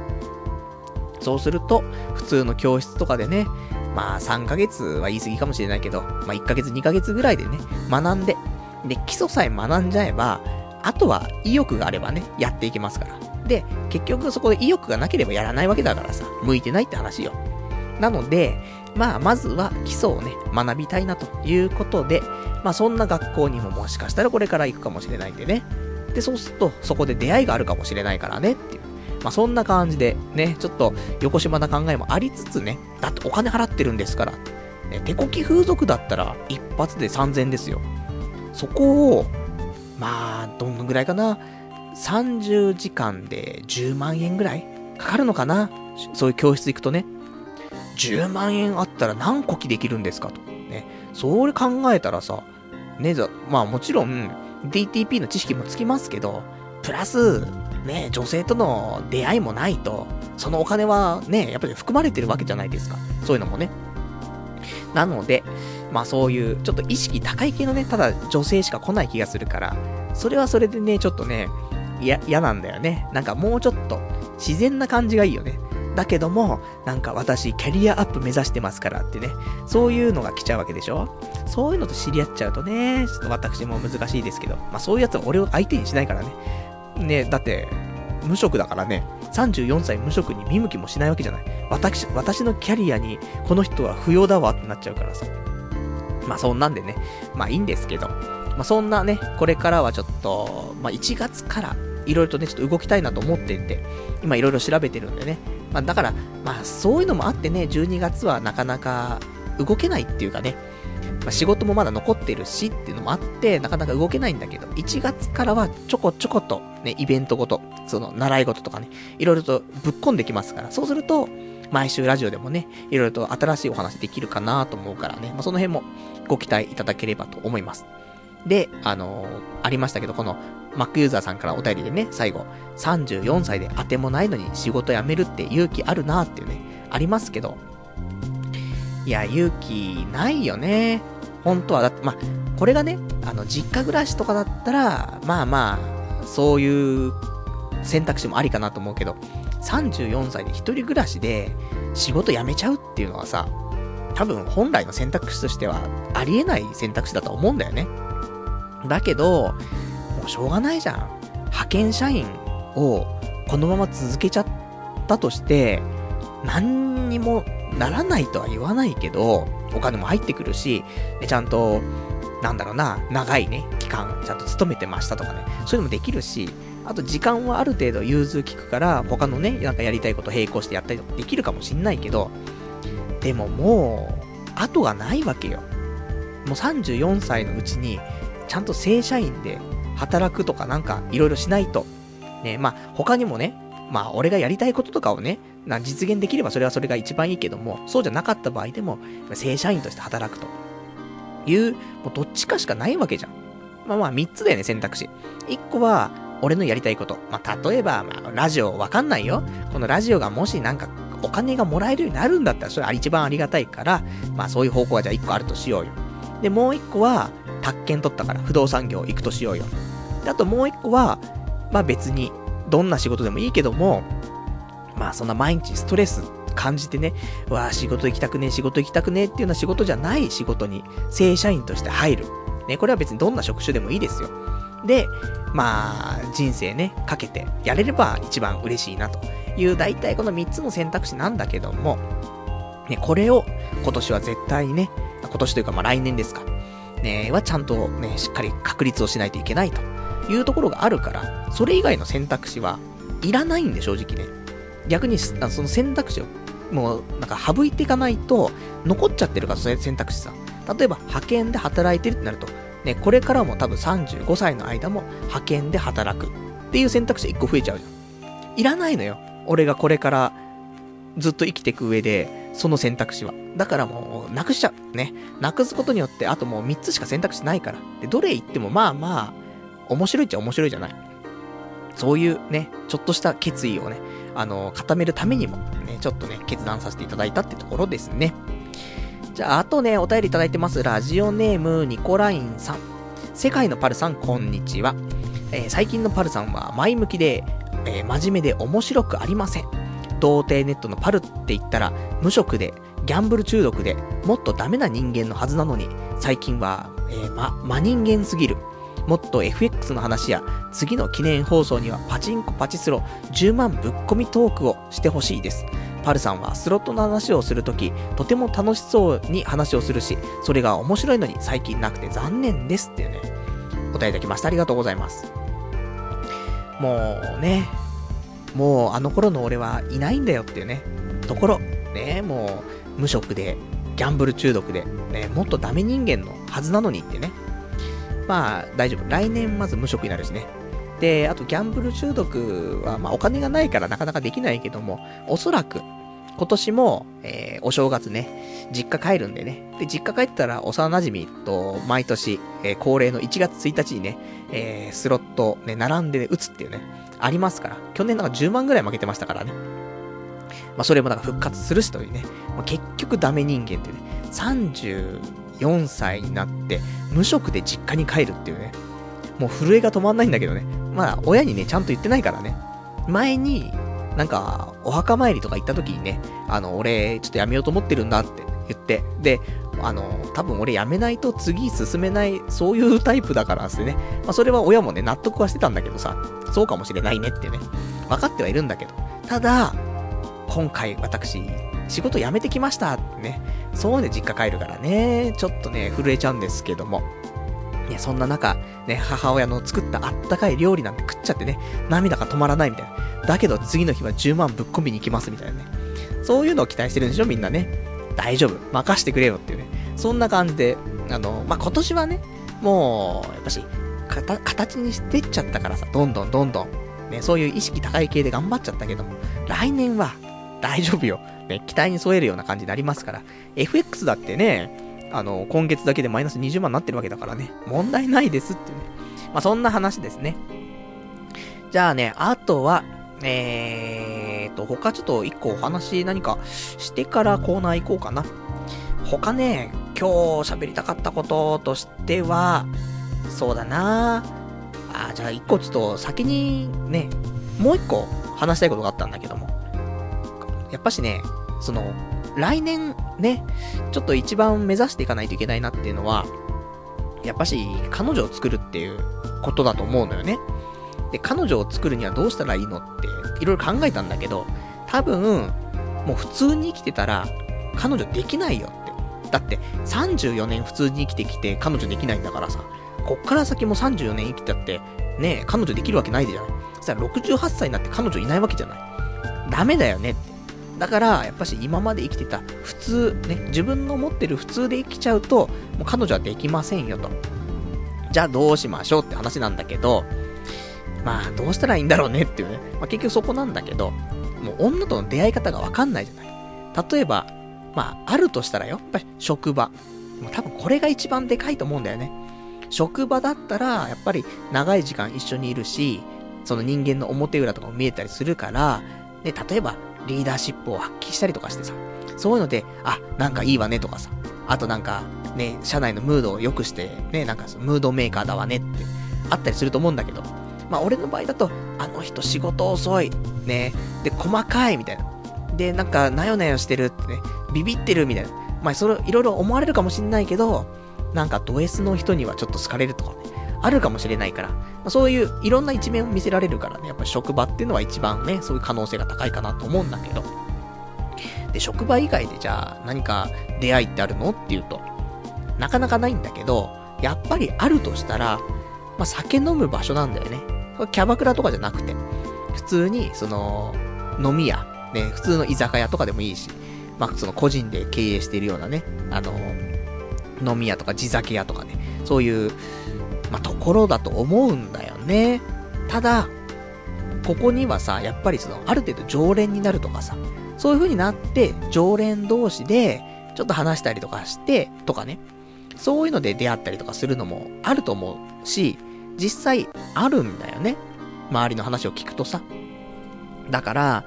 そうすると、普通の教室とかでね、まあ3ヶ月は言い過ぎかもしれないけど、まあ1ヶ月2ヶ月ぐらいでね、学んで、で、基礎さえ学んじゃえば、あとは意欲があればね、やっていけますから。で、結局そこで意欲がなければやらないわけだからさ、向いてないって話よ。なので、まあ、まずは基礎をね、学びたいなということで、まあ、そんな学校にももしかしたらこれから行くかもしれないんでね。で、そうすると、そこで出会いがあるかもしれないからねっていう。まあ、そんな感じで、ね、ちょっと、横島な考えもありつつね、だってお金払ってるんですから、ね、手こき風俗だったら、一発で3000ですよ。そこを、まあ、どのぐらいかな。30時間で10万円ぐらいかかるのかなそういう教室行くとね。10万円あったら何個きできるんですかと。ね。それ考えたらさ、ね、まあもちろん、DTP の知識もつきますけど、プラス、ね、女性との出会いもないと、そのお金はね、やっぱり含まれてるわけじゃないですか。そういうのもね。なので、まあそういう、ちょっと意識高い系のね、ただ女性しか来ない気がするから、それはそれでね、ちょっとね、嫌なんだよね。なんかもうちょっと、自然な感じがいいよね。だけども、なんか私、キャリアアップ目指してますからってね、そういうのが来ちゃうわけでしょそういうのと知り合っちゃうとね、ちょっと私も難しいですけど、まあそういうやつは俺を相手にしないからね。ね、だって、無職だからね、34歳無職に見向きもしないわけじゃない。私、私のキャリアに、この人は不要だわってなっちゃうからさ。まあそんなんでね、まあいいんですけど、まあそんなね、これからはちょっと、まあ1月から、いろいろとね、ちょっと動きたいなと思っていて、今いろいろ調べてるんでね。まあだから、まあそういうのもあってね、12月はなかなか動けないっていうかね、まあ、仕事もまだ残ってるしっていうのもあって、なかなか動けないんだけど、1月からはちょこちょこと、ね、イベントごと、その、習い事とかね、いろいろとぶっ込んできますから、そうすると、毎週ラジオでもね、いろいろと新しいお話できるかなと思うからね、まあ、その辺もご期待いただければと思います。で、あのー、ありましたけど、この Mac ユーザーさんからお便りでね、最後、34歳で当てもないのに仕事辞めるって勇気あるなーっていうね、ありますけど、いや、勇気ないよね。本当は、だって、ま、これがね、あの、実家暮らしとかだったら、まあまあ、そういう選択肢もありかなと思うけど、34歳で一人暮らしで仕事辞めちゃうっていうのはさ、多分本来の選択肢としてはありえない選択肢だと思うんだよね。だけど、もうしょうがないじゃん。派遣社員をこのまま続けちゃったとして、何にもならないとは言わないけど、お金も入ってくるし、ちゃんと、なんだろうな、長いね、期間、ちゃんと勤めてましたとかね、そういうのもできるし、あと時間はある程度融通きくから、他のね、なんかやりたいこと並行してやったりとかできるかもしんないけど、でももう、後がないわけよ。もう34歳のうちに、ちゃんと正社員で働くとかなんかいろいろしないと。ね、まあ他にもね、まあ俺がやりたいこととかをね、な実現できればそれはそれが一番いいけども、そうじゃなかった場合でも、正社員として働くという、もうどっちかしかないわけじゃん。まあまあ3つだよね、選択肢。1個は、俺のやりたいこと。まあ例えば、まあラジオわかんないよ。このラジオがもしなんかお金がもらえるようになるんだったら、それは一番ありがたいから、まあそういう方向はじゃあ1個あるとしようよ。で、もう一個は、宅建取ったから不動産業行くとしようよ。で、あともう一個は、まあ別に、どんな仕事でもいいけども、まあそんな毎日ストレス感じてね、わあ仕事行きたくねえ、仕事行きたくねえっていうような仕事じゃない仕事に正社員として入る。ね、これは別にどんな職種でもいいですよ。で、まあ、人生ね、かけてやれれば一番嬉しいなという、大体この3つの選択肢なんだけども、ね、これを今年は絶対にね、今年というかまあ来年ですか、ね、はちゃんとね、しっかり確立をしないといけないというところがあるから、それ以外の選択肢はいらないんで正直ね。逆に、その選択肢をもうなんか省いていかないと残っちゃってるから、それ選択肢さ。例えば派遣で働いてるってなると、ね、これからも多分35歳の間も派遣で働くっていう選択肢1個増えちゃうじゃん。いらないのよ。俺がこれからずっと生きていく上で、その選択肢は。だからもう、なくしちゃう。ね。なくすことによって、あともう3つしか選択肢ないから。で、どれ言ってもまあまあ、面白いっちゃ面白いじゃない。そういうね、ちょっとした決意をね、あの、固めるためにも、ね、ちょっとね、決断させていただいたってところですね。じゃあ、あとね、お便りいただいてます。ラジオネーム、ニコラインさん。世界のパルさん、こんにちは。えー、最近のパルさんは前向きで、えー、真面目で面白くありません。童貞ネットのパルって言ったら、無職で、ギャンブル中毒で、もっとダメな人間のはずなのに、最近は、えー、ま、真人間すぎる。もっと FX の話や、次の記念放送にはパチンコパチスロ10万ぶっ込みトークをしてほしいです。パルさんはスロットの話をするとき、とても楽しそうに話をするし、それが面白いのに最近なくて残念ですっていうね、答えいただきました。ありがとうございます。もうね、もうあの頃の俺はいないんだよっていうね、ところ、ね、もう無職で、ギャンブル中毒で、ね、もっとダメ人間のはずなのにってね。まあ、大丈夫。来年まず無職になるしね。で、あとギャンブル中毒は、まあお金がないからなかなかできないけども、おそらく、今年も、えー、お正月ね、実家帰るんでね。で、実家帰ったら幼馴染と毎年、えー、恒例の1月1日にね、えー、スロットね、並んで、ね、打つっていうね、ありますから。去年なんか10万ぐらい負けてましたからね。まあ、それもなんか復活するしというね。まあ、結局ダメ人間ってね、34歳になって、無職で実家に帰るっていうね。もう震えが止まんないんだけどね。まあ、親にね、ちゃんと言ってないからね。前に、なんか、お墓参りとか行った時にね、あの、俺、ちょっとやめようと思ってるんだって言って、で、あの、多分俺やめないと次進めない、そういうタイプだからってね。まあ、それは親もね、納得はしてたんだけどさ、そうかもしれないねってね、分かってはいるんだけど。ただ、今回私、仕事辞めてきましたってね、そうね、実家帰るからね、ちょっとね、震えちゃうんですけども。ね、そんな中、ね、母親の作ったあったかい料理なんて食っちゃってね、涙が止まらないみたいな。だけど次の日は10万ぶっ込みに行きますみたいなね。そういうのを期待してるんでしょ、みんなね。大丈夫。任してくれよっていうね。そんな感じで、あの、まあ、今年はね、もう、やっぱし、形にしてっちゃったからさ、どんどんどんどん、ね、そういう意識高い系で頑張っちゃったけども、来年は大丈夫よ。ね、期待に添えるような感じになりますから。FX だってね、あの、今月だけでマイナス20万になってるわけだからね、問題ないですっていうね。まあ、そんな話ですね。じゃあね、あとは、えーと、他ちょっと一個お話何かしてからコーナー行こうかな。他ね、今日喋りたかったこととしては、そうだなあ、じゃあ一個ちょっと先にね、もう一個話したいことがあったんだけども。やっぱしね、その、来年ね、ちょっと一番目指していかないといけないなっていうのは、やっぱし、彼女を作るっていうことだと思うのよね。で、彼女を作るにはどうしたらいいの？って、いろいろ考えたんだけど、多分、もう普通に生きてたら、彼女できないよって。だって、34年普通に生きてきて、彼女できないんだからさ、こっから先も34年生きたって、ねえ彼女できるわけないじゃない。そしたら68歳になって彼女いないわけじゃない。ダメだよねって。だから、やっぱし今まで生きてた普通、ね、自分の持ってる普通で生きちゃうと、もう彼女はできませんよと。じゃあどうしましょうって話なんだけど、まあどうしたらいいんだろうねっていうね。まあ結局そこなんだけど、もう女との出会い方がわかんないじゃない。例えば、まああるとしたらよ、やっぱり職場。もう多分これが一番でかいと思うんだよね。職場だったら、やっぱり長い時間一緒にいるし、その人間の表裏とかも見えたりするから、で、例えば、リーダーシップを発揮したりとかしてさ、そういうので、あ、なんかいいわねとかさ、あとなんか、ね、社内のムードを良くして、ね、なんかムードメーカーだわねってあったりすると思うんだけど、まあ俺の場合だと、あの人仕事遅い、ね、で、細かいみたいな。で、なんか、なよなよしてるってね、ビビってるみたいな。まあそれ、いろいろ思われるかもしんないけど、なんかド S の人にはちょっと好かれるとかね、あるかもしれないから、まあ、そういういろんな一面を見せられるからね、やっぱ職場っていうのは一番ね、そういう可能性が高いかなと思うんだけど。で、職場以外でじゃあ何か出会いってあるのっていうと、なかなかないんだけど、やっぱりあるとしたら、まあ、酒飲む場所なんだよね。キャバクラとかじゃなくて、普通に、その、飲み屋、ね、普通の居酒屋とかでもいいし、まあ、その個人で経営しているようなね、あの、飲み屋とか地酒屋とかね、そういう、まあ、ところだと思うんだよね。ただ、ここにはさ、やっぱりその、ある程度常連になるとかさ、そういう風になって、常連同士で、ちょっと話したりとかして、とかね。そういうので出会ったりとかするのもあると思うし、実際あるんだよね。周りの話を聞くとさ。だから、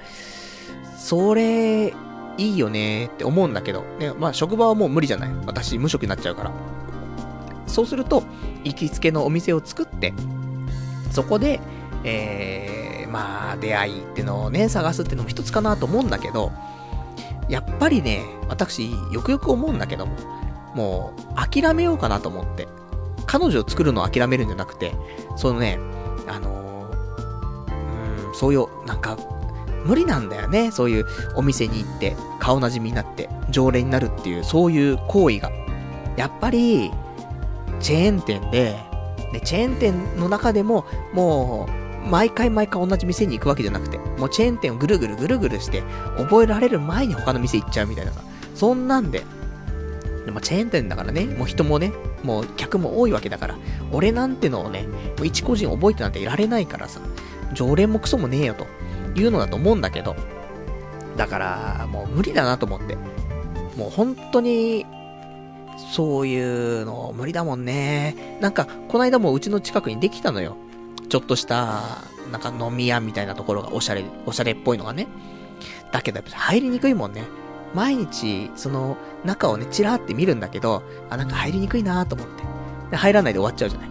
それ、いいよねって思うんだけど、ね、まあ職場はもう無理じゃない。私無職になっちゃうから。そうすると、行きつけのお店を作って、そこで、えー、まあ、出会いってのをね、探すってのも一つかなと思うんだけど、やっぱりね、私、よくよく思うんだけども、もう、諦めようかなと思って。彼女を作るのを諦めるんじゃなくて、そのね、あのー、うん、そういう、なんか、無理なんだよね。そういうお店に行って、顔なじみになって、常連になるっていう、そういう行為が。やっぱり、チェーン店で、ね、チェーン店の中でも、もう、毎回毎回同じ店に行くわけじゃなくて、もうチェーン店をぐるぐるぐるぐるして、覚えられる前に他の店行っちゃうみたいなさ。そんなんで、でもチェーン店だからね、もう人もね、もう客も多いわけだから、俺なんてのをね、もう一個人覚えてなんていられないからさ、常連もクソもねえよというのだと思うんだけど、だから、もう無理だなと思って。もう本当に、そういうの無理だもんね。なんか、この間もうちの近くにできたのよ。ちょっとした、なんか飲み屋みたいなところがおしゃれ、おしゃれっぽいのがね。だけどやっぱ入りにくいもんね。毎日、その、中をね、チラーって見るんだけど、あ、なんか入りにくいなと思って。で、入らないで終わっちゃうじゃない。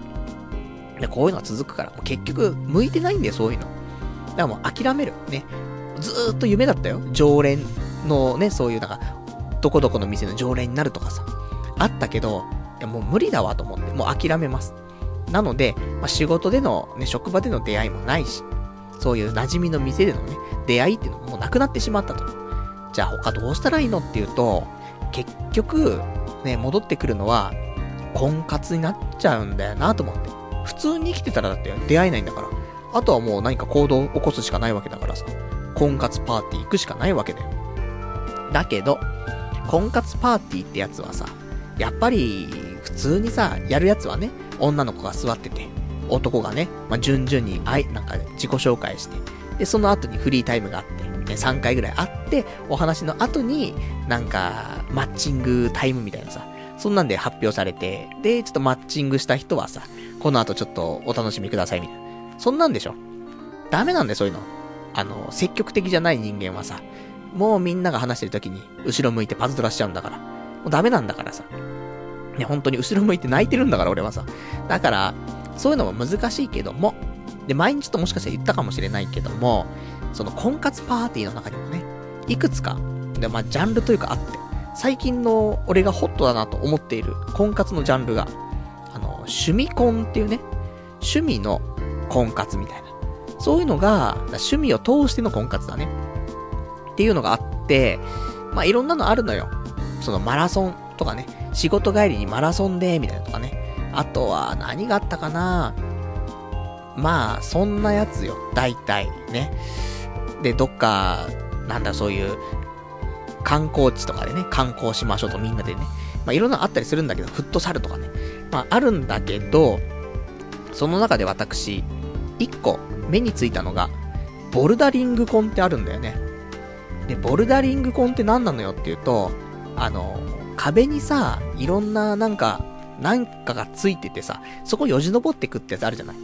で、こういうのが続くから、もう結局、向いてないんだよ、そういうの。だからもう諦める。ね。ずーっと夢だったよ。常連のね、そういう、なんか、どこどこの店の常連になるとかさ。あったけど、いやもう無理だわと思って、もう諦めます。なので、まあ、仕事での、ね、職場での出会いもないし、そういう馴染みの店でのね、出会いっていうのももうなくなってしまったと。じゃあ他どうしたらいいのっていうと、結局、ね、戻ってくるのは、婚活になっちゃうんだよなと思って。普通に生きてたらだって出会えないんだから。あとはもう何か行動を起こすしかないわけだからさ。婚活パーティー行くしかないわけだよ。だけど、婚活パーティーってやつはさ、やっぱり、普通にさ、やるやつはね、女の子が座ってて、男がね、まあ、順々に、あい、なんか自己紹介して、で、その後にフリータイムがあって、ね、3回ぐらいあって、お話の後に、なんか、マッチングタイムみたいなさ、そんなんで発表されて、で、ちょっとマッチングした人はさ、この後ちょっとお楽しみくださいみたいな。そんなんでしょ？ダメなんだよ、そういうの。あの、積極的じゃない人間はさ、もうみんなが話してる時に、後ろ向いてパズドラしちゃうんだから。もうダメなんだからさ。ね、本当に後ろ向いて泣いてるんだから、俺はさ。だから、そういうのも難しいけども、で、毎日ともしかしたら言ったかもしれないけども、その婚活パーティーの中にもね、いくつか、で、まあ、ジャンルというかあって、最近の俺がホットだなと思っている婚活のジャンルが、あの、趣味婚っていうね、趣味の婚活みたいな。そういうのが、趣味を通しての婚活だね。っていうのがあって、まあ、いろんなのあるのよ。そのマラソンとかね、仕事帰りにマラソンで、みたいなとかね。あとは、何があったかなまあ、そんなやつよ。大体、ね。で、どっか、なんだ、そういう、観光地とかでね、観光しましょうとみんなでね。まあ、いろんなあったりするんだけど、フットサルとかね。まあ、あるんだけど、その中で私、一個目についたのが、ボルダリングコンってあるんだよね。で、ボルダリングコンって何なのよっていうと、あの、壁にさ、いろんななんか、なんかがついててさ、そこよじ登ってくってやつあるじゃない。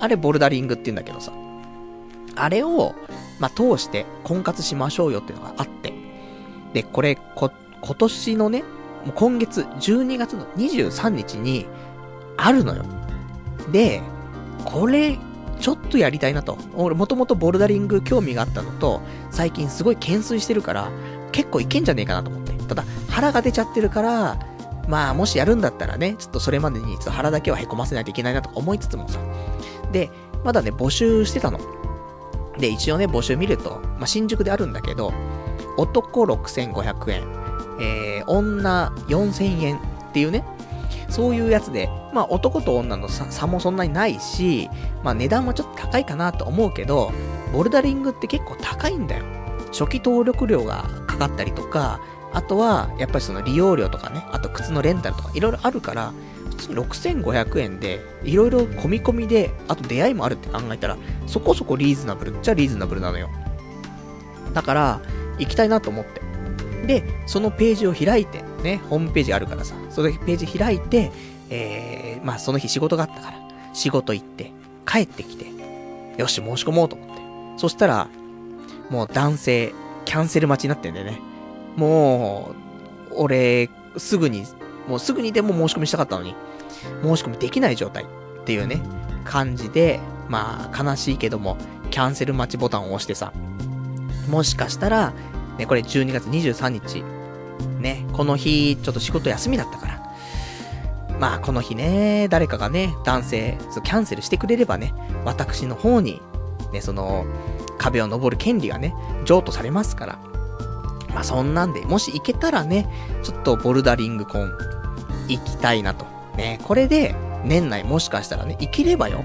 あれボルダリングって言うんだけどさ。あれを、まあ、通して婚活しましょうよっていうのがあって。で、これ、こ、今年のね、もう今月12月の23日にあるのよ。で、これ、ちょっとやりたいなと。俺もともとボルダリング興味があったのと、最近すごい懸垂してるから、結構いけんじゃねえかなと思って。ただ、腹が出ちゃってるから、まあ、もしやるんだったらね、ちょっとそれまでにちょっと腹だけは凹ませないといけないなとか思いつつもさ。で、まだね、募集してたの。で、一応ね、募集見ると、まあ、新宿であるんだけど、男6500円、えー、女4000円っていうね、そういうやつで、まあ男と女の差もそんなにないし、まあ値段はちょっと高いかなと思うけど、ボルダリングって結構高いんだよ。初期登録料がかかったりとか、あとは、やっぱりその利用料とかね、あと靴のレンタルとかいろいろあるから、普通に6500円で、いろいろ込み込みで、あと出会いもあるって考えたら、そこそこリーズナブルっちゃリーズナブルなのよ。だから、行きたいなと思って。で、そのページを開いて、ね、ホームページあるからさ、そのページ開いて、えー、まあその日仕事があったから、仕事行って、帰ってきて、よし、申し込もうと思って。そしたら、もう男性、キャンセル待ちになってんだよね。もう、俺、すぐに、もうすぐにでも申し込みしたかったのに、申し込みできない状態っていうね、感じで、まあ、悲しいけども、キャンセル待ちボタンを押してさ、もしかしたら、ね、これ12月23日、ね、この日、ちょっと仕事休みだったから、まあ、この日ね、誰かがね、男性、キャンセルしてくれればね、私の方に、ね、その、壁を登る権利がね、譲渡されますから、まあそんなんで、もし行けたらね、ちょっとボルダリングコン、行きたいなと。ね、これで、年内もしかしたらね、行ければよ。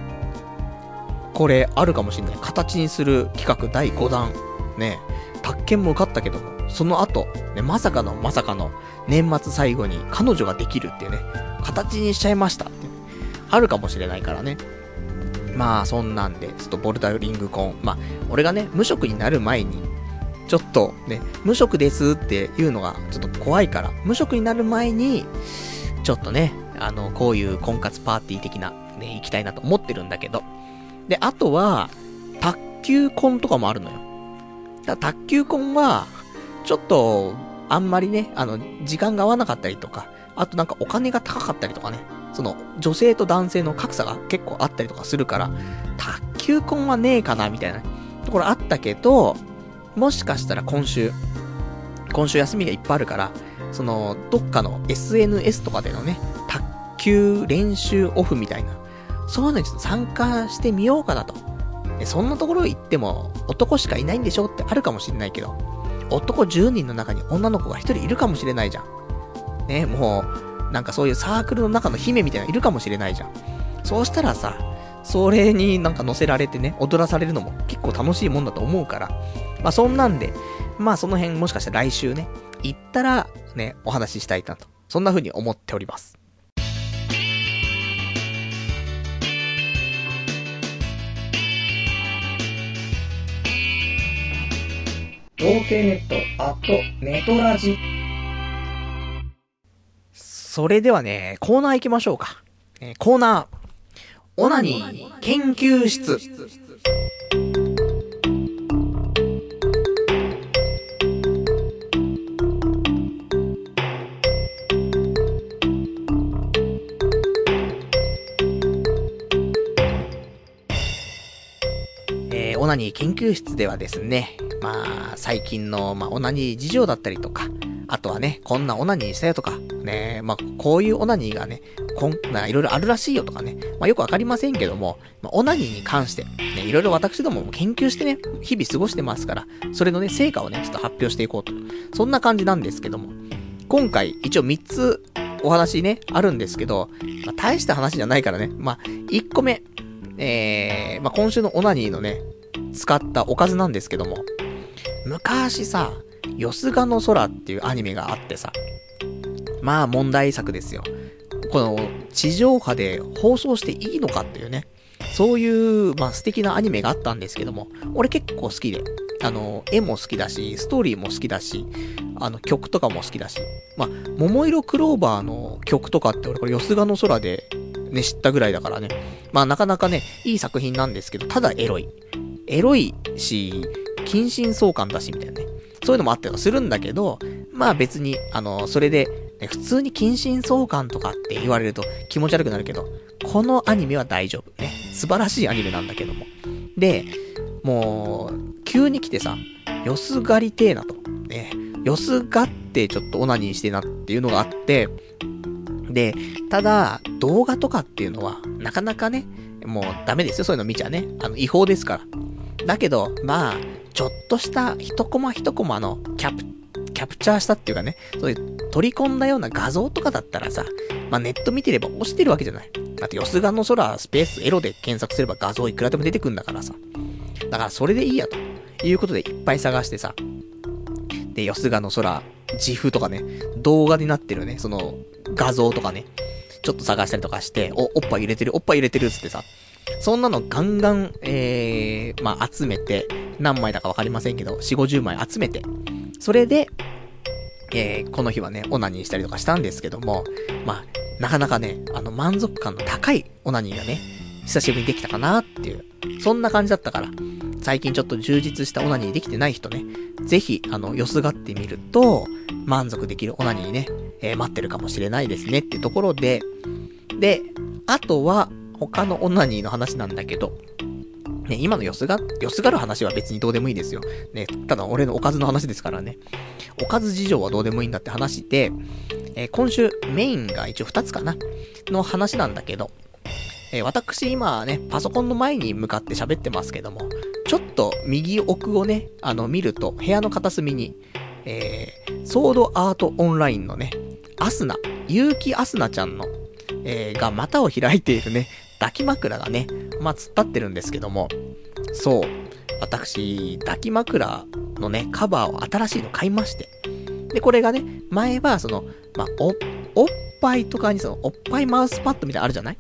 これ、あるかもしんない。形にする企画第5弾。ね、宅建も受かったけども、その後、ね、まさかのまさかの、年末最後に彼女ができるっていうね、形にしちゃいましたって、あるかもしれないからね。まあ、そんなんで、ちょっとボルダリングコン。まあ、俺がね、無職になる前に、ちょっとね、無職ですっていうのがちょっと怖いから、無職になる前に、ちょっとね、あの、こういう婚活パーティー的な、ね、行きたいなと思ってるんだけど。で、あとは、卓球婚とかもあるのよ。だ卓球婚は、ちょっと、あんまりね、あの、時間が合わなかったりとか、あとなんかお金が高かったりとかね、その、女性と男性の格差が結構あったりとかするから、卓球婚はねえかな、みたいなところあったけど、もしかしたら今週、今週休みがいっぱいあるから、その、どっかの SNS とかでのね、卓球練習オフみたいな、そういうのにちょっと参加してみようかなと。そんなところ行っても男しかいないんでしょってあるかもしれないけど、男10人の中に女の子が1人いるかもしれないじゃん。ね、もう、なんかそういうサークルの中の姫みたいなのいるかもしれないじゃん。そうしたらさ、それになんか乗せられてね、踊らされるのも結構楽しいもんだと思うから、まあそんなんで、まあその辺もしかしたら来週ね、行ったらね、お話ししたいなと。そんな風に思っております。童貞ネット、アット、ネトラジ。それではね、コーナー行きましょうか。えー、コーナー、オナニー研究室。ナニー研究室ではですね、まあ、最近の、まあ、オナニー事情だったりとか、あとはね、こんなオナニーしたよとか、ね、まあ、こういうオナニーがね、こんな、いろいろあるらしいよとかね、まあ、よくわかりませんけども、まあ、オナニーに関して、ね、いろいろ私どもも研究してね、日々過ごしてますから、それのね、成果をね、ちょっと発表していこうと。そんな感じなんですけども、今回、一応3つお話ね、あるんですけど、まあ、大した話じゃないからね、まあ、1個目、えー、まあ、今週のオナニーのね、使ったおかずなんですけども、昔さ、よすがの空っていうアニメがあってさ、まあ問題作ですよ。この地上波で放送していいのかっていうね、そういう、まあ素敵なアニメがあったんですけども、俺結構好きで、あの、絵も好きだし、ストーリーも好きだし、あの曲とかも好きだし、まあ、桃色クローバーの曲とかって俺これよすがの空でね、知ったぐらいだからね。まあなかなかね、いい作品なんですけど、ただエロい。エロいし、近親相関だし、みたいなね。そういうのもあったりするんだけど、まあ別に、あの、それで、ね、普通に近親相関とかって言われると気持ち悪くなるけど、このアニメは大丈夫。ね。素晴らしいアニメなんだけども。で、もう、急に来てさ、よすがりてえなと。ね。よすがってちょっとオナニーしてなっていうのがあって、で、ただ、動画とかっていうのは、なかなかね、もうダメですよ、そういうの見ちゃね。あの、違法ですから。だけど、まあ、ちょっとした一コマ一コマのキャプ、キャプチャーしたっていうかね、そういう取り込んだような画像とかだったらさ、まあネット見てれば押してるわけじゃない。だって、よすがの空、スペース、エロで検索すれば画像いくらでも出てくんだからさ。だから、それでいいや、ということでいっぱい探してさ。で、よすがの空、自負とかね、動画になってるね、その、画像とかね、ちょっと探したりとかして、お、おっぱい入れてる、おっぱい入れてるっつってさ、そんなのガンガン、えー、まあ、集めて、何枚だかわかりませんけど、4、50枚集めて、それで、えー、この日はね、オナニーしたりとかしたんですけども、まあ、なかなかね、あの、満足感の高いオナニーがね、久しぶりにできたかなっていう、そんな感じだったから、最近ちょっと充実したオナニーできてない人ね、ぜひ、あの、よすがってみると、満足できるオナニーね、えー、待ってるかもしれないですねってところで、で、あとは、他のオナニーの話なんだけど、ね、今のよすが、よすがる話は別にどうでもいいですよ。ね、ただ俺のおかずの話ですからね。おかず事情はどうでもいいんだって話で、えー、今週メインが一応2つかなの話なんだけど、えー、私今ね、パソコンの前に向かって喋ってますけども、ちょっと右奥をね、あの、見ると、部屋の片隅に、えー、ソードアートオンラインのね、アスナ、結城アスナちゃんの、えー、が股を開いているね、抱き枕がね、まあ、突っ立ってるんですけども、そう、私、抱き枕のね、カバーを新しいの買いまして。で、これがね、前はその、まあ、お、おっぱいとかにその、おっぱいマウスパッドみたいなのあるじゃない？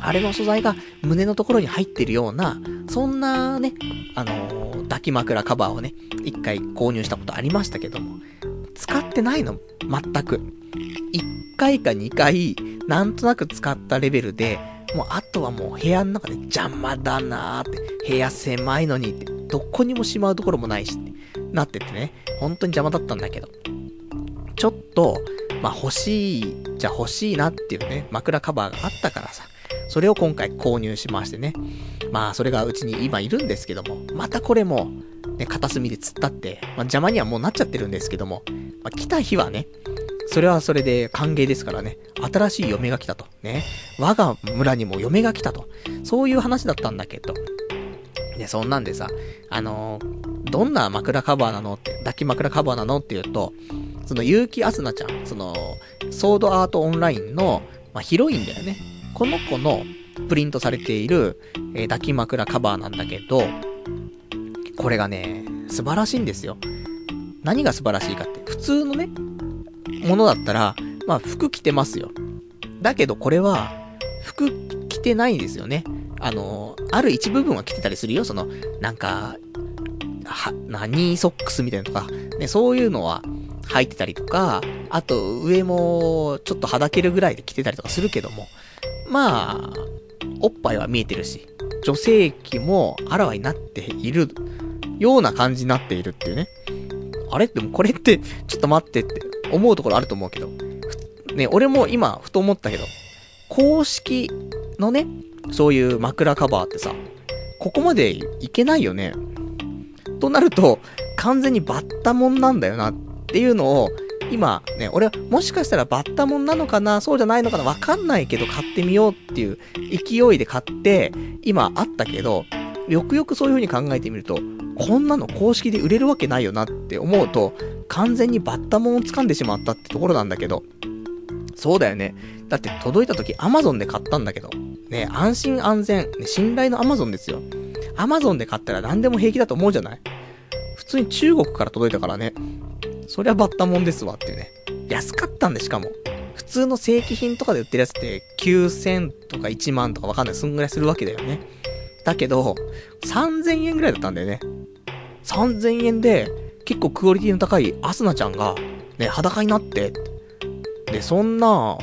あれの素材が胸のところに入ってるような、そんなね、あのー、抱き枕カバーをね、一回購入したことありましたけども、使ってないの、全く。一回か二回、なんとなく使ったレベルで、もうあとはもう部屋の中で邪魔だなーって、部屋狭いのにって、どこにもしまうところもないしって、なっててね、本当に邪魔だったんだけど、ちょっと、まあ欲しい、じゃ欲しいなっていうね、枕カバーがあったからさ、それを今回購入しましてね。まあ、それがうちに今いるんですけども、またこれも、ね、片隅で突っ立って、まあ、邪魔にはもうなっちゃってるんですけども、まあ、来た日はね、それはそれで歓迎ですからね、新しい嫁が来たと。ね。我が村にも嫁が来たと。そういう話だったんだけど。で、そんなんでさ、あのー、どんな枕カバーなのって、抱き枕カバーなのって言うと、その結城あすなちゃん、その、ソードアートオンラインの、まあ、ヒロインだよね。この子のプリントされている、えー、抱き枕カバーなんだけど、これがね、素晴らしいんですよ。何が素晴らしいかって、普通のね、ものだったら、まあ服着てますよ。だけどこれは、服着てないんですよね。あの、ある一部分は着てたりするよ。その、なんか、は、何ソックスみたいなとか、ね、そういうのは履いてたりとか、あと上もちょっとはだけるぐらいで着てたりとかするけども、まあ、おっぱいは見えてるし、女性器もあらわになっているような感じになっているっていうね。あれ？でもこれって、ちょっと待ってって思うところあると思うけど。ね、俺も今、ふと思ったけど、公式のね、そういう枕カバーってさ、ここまでいけないよね。となると、完全にバッタモンなんだよなっていうのを、今ね、俺はもしかしたらバッタモンなのかなそうじゃないのかなわかんないけど買ってみようっていう勢いで買って、今あったけど、よくよくそういう風に考えてみると、こんなの公式で売れるわけないよなって思うと、完全にバッタモンを掴んでしまったってところなんだけど、そうだよね。だって届いた時 Amazon で買ったんだけど、ね、安心安全、ね、信頼の Amazon ですよ。Amazon で買ったら何でも平気だと思うじゃない？普通に中国から届いたからね。そりゃバッタもんですわっていうね。安かったんでしかも。普通の正規品とかで売ってるやつって9000とか1万とかわかんない。そんぐらいするわけだよね。だけど、3000円ぐらいだったんだよね。3000円で結構クオリティの高いアスナちゃんがね、裸になって、で、そんな、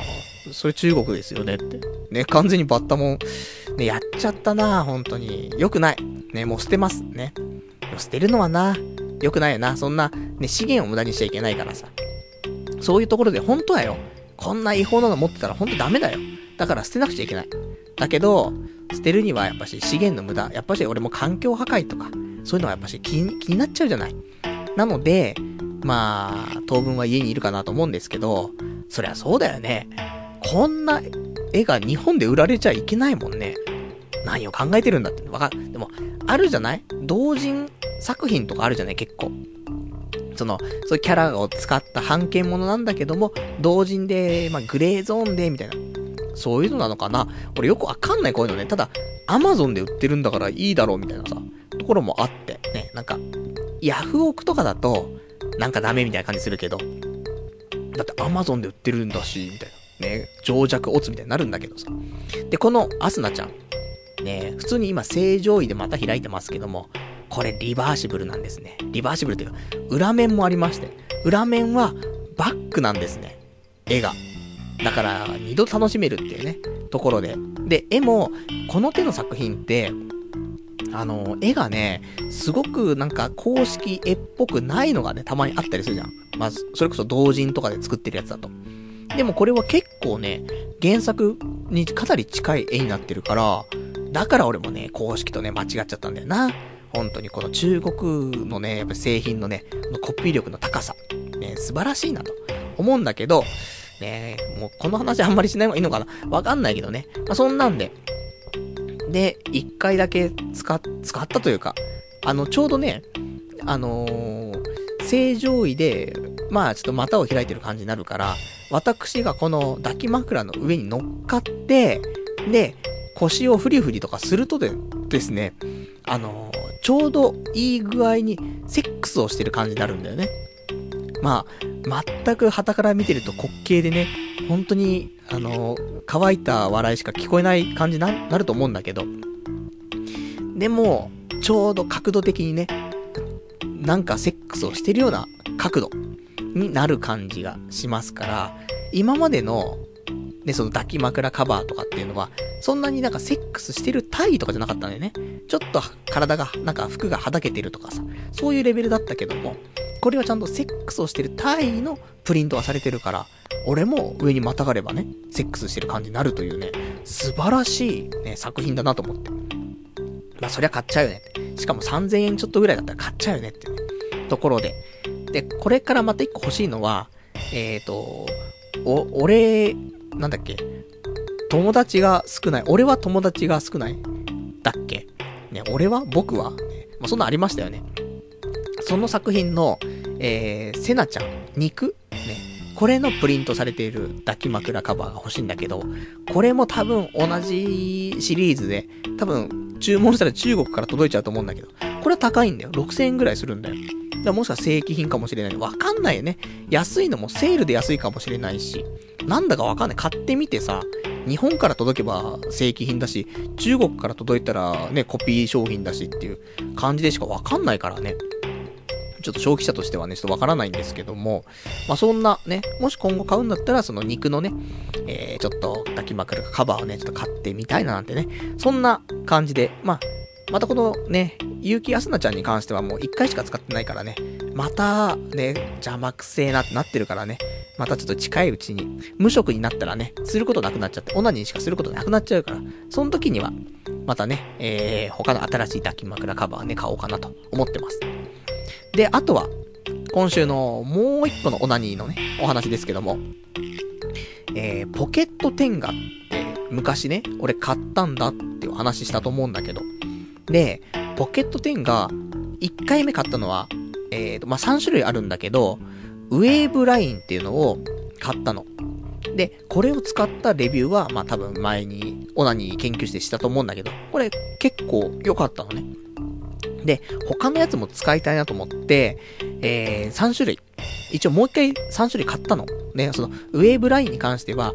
それ中国ですよねって。ね、完全にバッタもん、ね、やっちゃったな本当に。良くない。ね、もう捨てます。ね。捨てるのはな良くないよな。そんな、ね、資源を無駄にしちゃいけないからさ。そういうところで本当はよ、こんな違法なの持ってたら本当ダメだよ。だから捨てなくちゃいけない。だけど、捨てるにはやっぱし資源の無駄、やっぱし俺も環境破壊とか、そういうのはやっぱし気に気になっちゃうじゃない。なので、まあ、当分は家にいるかなと思うんですけど、そりゃそうだよね。こんな絵が日本で売られちゃいけないもんね。何を考えてるんだって。わかでも、あるじゃない？同人作品とかあるじゃない？結構。その、そういうキャラを使った半券ものなんだけども、同人で、まあ、グレーゾーンで、みたいな。そういうのなのかな？俺よくわかんないこういうのね。ただ、アマゾンで売ってるんだからいいだろうみたいなさ、ところもあって、ね、なんか、ヤフオクとかだと、なんかダメみたいな感じするけど、だってアマゾンで売ってるんだし、みたいな。ね、情弱オツみたいになるんだけどさ。で、このアスナちゃん。ね、普通に今正常位でまた開いてますけども、これリバーシブルなんですね。リバーシブルっていうか、裏面もありまして、裏面はバックなんですね。絵が。だから、二度楽しめるっていうね、ところで。で、絵も、この手の作品って、あの、絵がね、すごくなんか公式絵っぽくないのがね、たまにあったりするじゃん。まず、それこそ同人とかで作ってるやつだと。でもこれは結構ね、原作にかなり近い絵になってるから、だから俺もね、公式とね、間違っちゃったんだよな。本当にこの中国のね、やっぱ製品のね、のコピー力の高さ、ね、素晴らしいなと思うんだけど、ね、もうこの話あんまりしない方がいいのかなわかんないけどね。まあ、そんなんで。で、一回だけ使、使ったというか、あの、ちょうどね、あのー、正常位で、まあちょっと股を開いてる感じになるから、私がこの抱き枕の上に乗っかって、で、腰をフリフリとかするとでですね、あのー、ちょうどいい具合にセックスをしてる感じになるんだよね。まあ、全く旗から見てると滑稽でね、本当に、あの、乾いた笑いしか聞こえない感じになると思うんだけど、でも、ちょうど角度的にね、なんかセックスをしてるような角度になる感じがしますから、今までの、ね、その抱き枕カバーとかっていうのは、そんなになんかセックスしてる体位とかじゃなかったんだよね。ちょっと体が、なんか服がはだけてるとかさ、そういうレベルだったけども、これはちゃんとセックスをしてる体位のプリントがされてるから、俺も上にまたがればね、セックスしてる感じになるというね、素晴らしいね、作品だなと思って。まあそりゃ買っちゃうよね。しかも3000円ちょっとぐらいだったら買っちゃうよねってね、ところで。で、これからまた一個欲しいのは、えっ、ー、と、お、俺、なんだっけ、友達が少ない。俺は友達が少ないだっけね、俺は僕は、ね、まあ、そんなんありましたよね。その作品の、えー、セナちゃん、肉？ね。これのプリントされている抱き枕カバーが欲しいんだけど、これも多分同じシリーズで、多分注文したら中国から届いちゃうと思うんだけど、これは高いんだよ。6000円ぐらいするんだよ。だもしか正規品かもしれない。わかんないよね。安いのもセールで安いかもしれないし、なんだかわかんない。買ってみてさ、日本から届けば正規品だし、中国から届いたらね、コピー商品だしっていう感じでしかわかんないからね。ちょっと消費者としてはね、ちょっとわからないんですけども、まあ、そんなね、もし今後買うんだったら、その肉のね、えー、ちょっと抱き枕カバーをね、ちょっと買ってみたいななんてね、そんな感じで、まあ、またこのね、結城あすなちゃんに関してはもう一回しか使ってないからね、またね、邪魔くせえなってなってるからね、またちょっと近いうちに、無職になったらね、することなくなっちゃって、オナニーしかすることなくなっちゃうから、その時には、またね、えー、他の新しい抱き枕カバーね、買おうかなと思ってます。で、あとは、今週のもう一個のオナニーのね、お話ですけども、えー、ポケットテンガって昔ね、俺買ったんだっていう話したと思うんだけど、で、ポケット10が、1回目買ったのは、えーと、まあ、3種類あるんだけど、ウェーブラインっていうのを買ったの。で、これを使ったレビューは、まあ、多分前に、オナに研究してしたと思うんだけど、これ結構良かったのね。で、他のやつも使いたいなと思って、えー、3種類。一応もう一回3種類買ったの。ね、その、ウェーブラインに関しては、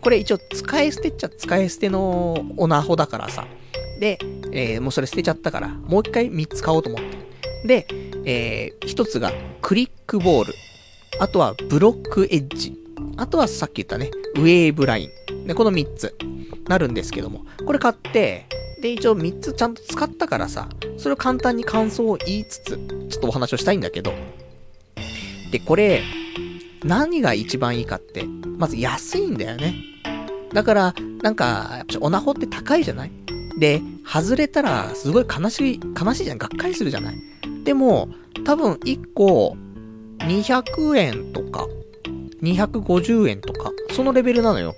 これ一応使い捨てっちゃ使い捨てのオナホだからさ、で、えー、もうそれ捨てちゃったから、もう一回3つ買おうと思って。で、えー、1つがクリックボール。あとはブロックエッジ。あとはさっき言ったね、ウェーブライン。で、この3つ、なるんですけども。これ買って、で、一応3つちゃんと使ったからさ、それを簡単に感想を言いつつ、ちょっとお話をしたいんだけど。で、これ、何が一番いいかって、まず安いんだよね。だから、なんか、やっぱオナホって高いじゃない？で、外れたら、すごい悲しい、悲しいじゃん。がっかりするじゃない？でも、多分1個、200円とか、250円とか、そのレベルなのよ。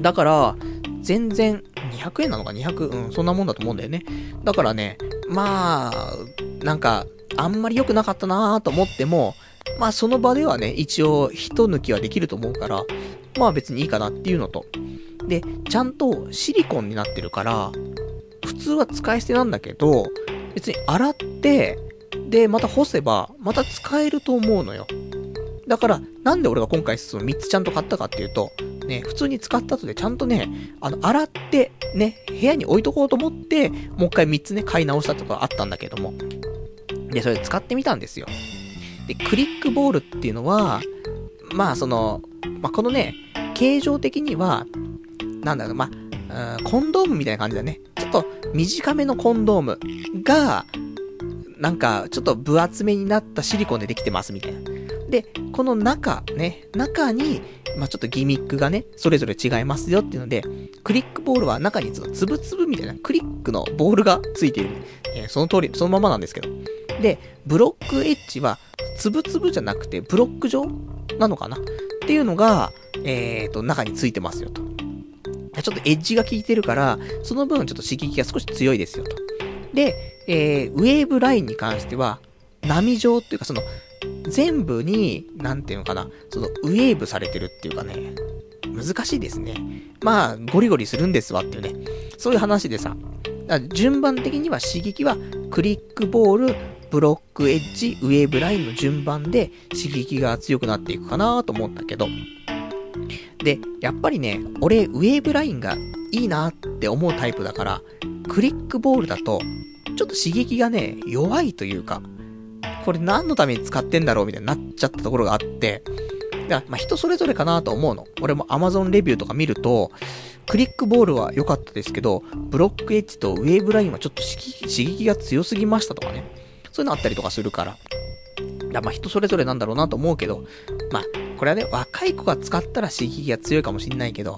だから、全然、200円なのか？200、うん、そんなもんだと思うんだよね。だからね、まあ、なんか、あんまり良くなかったなーと思っても、まあその場ではね、一応一抜きはできると思うから、まあ別にいいかなっていうのと。で、ちゃんとシリコンになってるから、普通は使い捨てなんだけど、別に洗って、で、また干せば、また使えると思うのよ。だから、なんで俺が今回その3つちゃんと買ったかっていうと、ね、普通に使った後でちゃんとね、あの、洗って、ね、部屋に置いとこうと思って、もう一回3つね、買い直したとかあったんだけども。で、それ使ってみたんですよ。で、クリックボールっていうのは、まあ、その、まあ、このね、形状的には、なんだろう、まあ、コンドームみたいな感じだね。ちょっと短めのコンドームが、なんか、ちょっと分厚めになったシリコンでできてますみたいな。で、この中、ね、中に、まあ、ちょっとギミックがね、それぞれ違いますよっていうので、クリックボールは中につぶつぶみたいな、クリックのボールがついている。えー、その通り、そのままなんですけど。で、ブロックエッジは、つぶつぶじゃなくて、ブロック状なのかな？っていうのが、えーと、中についてますよと。ちょっとエッジが効いてるから、その分ちょっと刺激が少し強いですよと。で、えー、ウェーブラインに関しては、波状っていうかその、全部に、なんていうのかな、その、ウェーブされてるっていうかね、難しいですね。まあ、ゴリゴリするんですわっていうね。そういう話でさ、順番的には刺激は、クリックボール、ブロックエッジ、ウェーブラインの順番で刺激が強くなっていくかなと思ったけど、で、やっぱりね、俺、ウェーブラインがいいなって思うタイプだから、クリックボールだと、ちょっと刺激がね、弱いというか、これ何のために使ってんだろうみたいになっちゃったところがあって、だからまあ人それぞれかなと思うの。俺も Amazon レビューとか見ると、クリックボールは良かったですけど、ブロックエッジとウェーブラインはちょっと刺激が強すぎましたとかね。そういうのあったりとかするから。だまあ人それぞれなんだろうなと思うけど、まあ、これはね、若い子が使ったら刺激が強いかもしんないけど、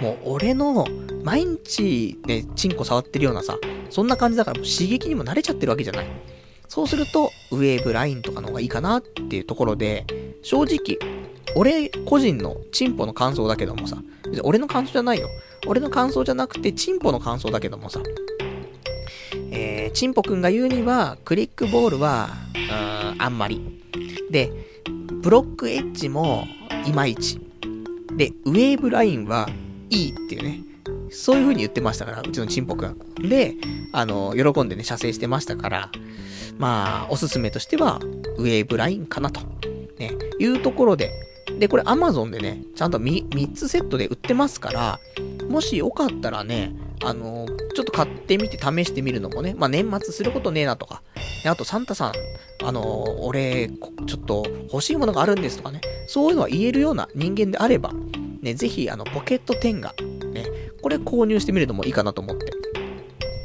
もう俺の毎日ね、チンコ触ってるようなさ、そんな感じだからもう刺激にも慣れちゃってるわけじゃない。そうすると、ウェーブラインとかの方がいいかなっていうところで、正直、俺個人のチンポの感想だけどもさ、俺の感想じゃないよ。俺の感想じゃなくて、チンポの感想だけどもさ、えー、チンポくんが言うには、クリックボールは、うーん、あんまり。で、ブロックエッジも、いまいち。で、ウェーブラインはいいっていうね。そういう風に言ってましたから、うちのチンポくん。で、あの、喜んでね、射精してましたから、まあ、おすすめとしては、ウェーブラインかなと。ね、いうところで、で、これ Amazon でね、ちゃんと 3, 3つセットで売ってますから、もしよかったらね、あのちょっと買ってみて試してみるのもね、まあ、年末することねえなとか、あとサンタさん、あの俺、ちょっと欲しいものがあるんですとかね、そういうのは言えるような人間であれば、ね、ぜひ、あの、ポケット10が、ね、これ購入してみるのもいいかなと思って。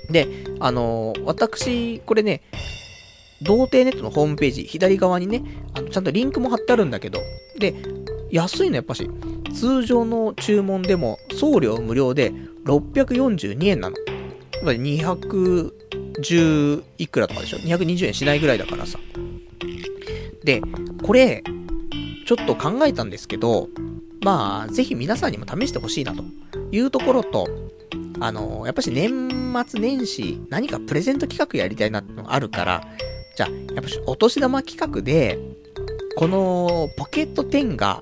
で、あの私、これね、童貞ネットのホームページ、左側にね、あのちゃんとリンクも貼ってあるんだけど、で、安いのやっぱし、通常の注文でも送料無料で642円なの。やっぱり210いくらとかでしょ ?220 円しないぐらいだからさ。で、これ、ちょっと考えたんですけど、まあ、ぜひ皆さんにも試してほしいなというところと、あのやっぱし年末年始何かプレゼント企画やりたいなってのがあるから、じゃあ、やっぱお年玉企画で、このポケット10が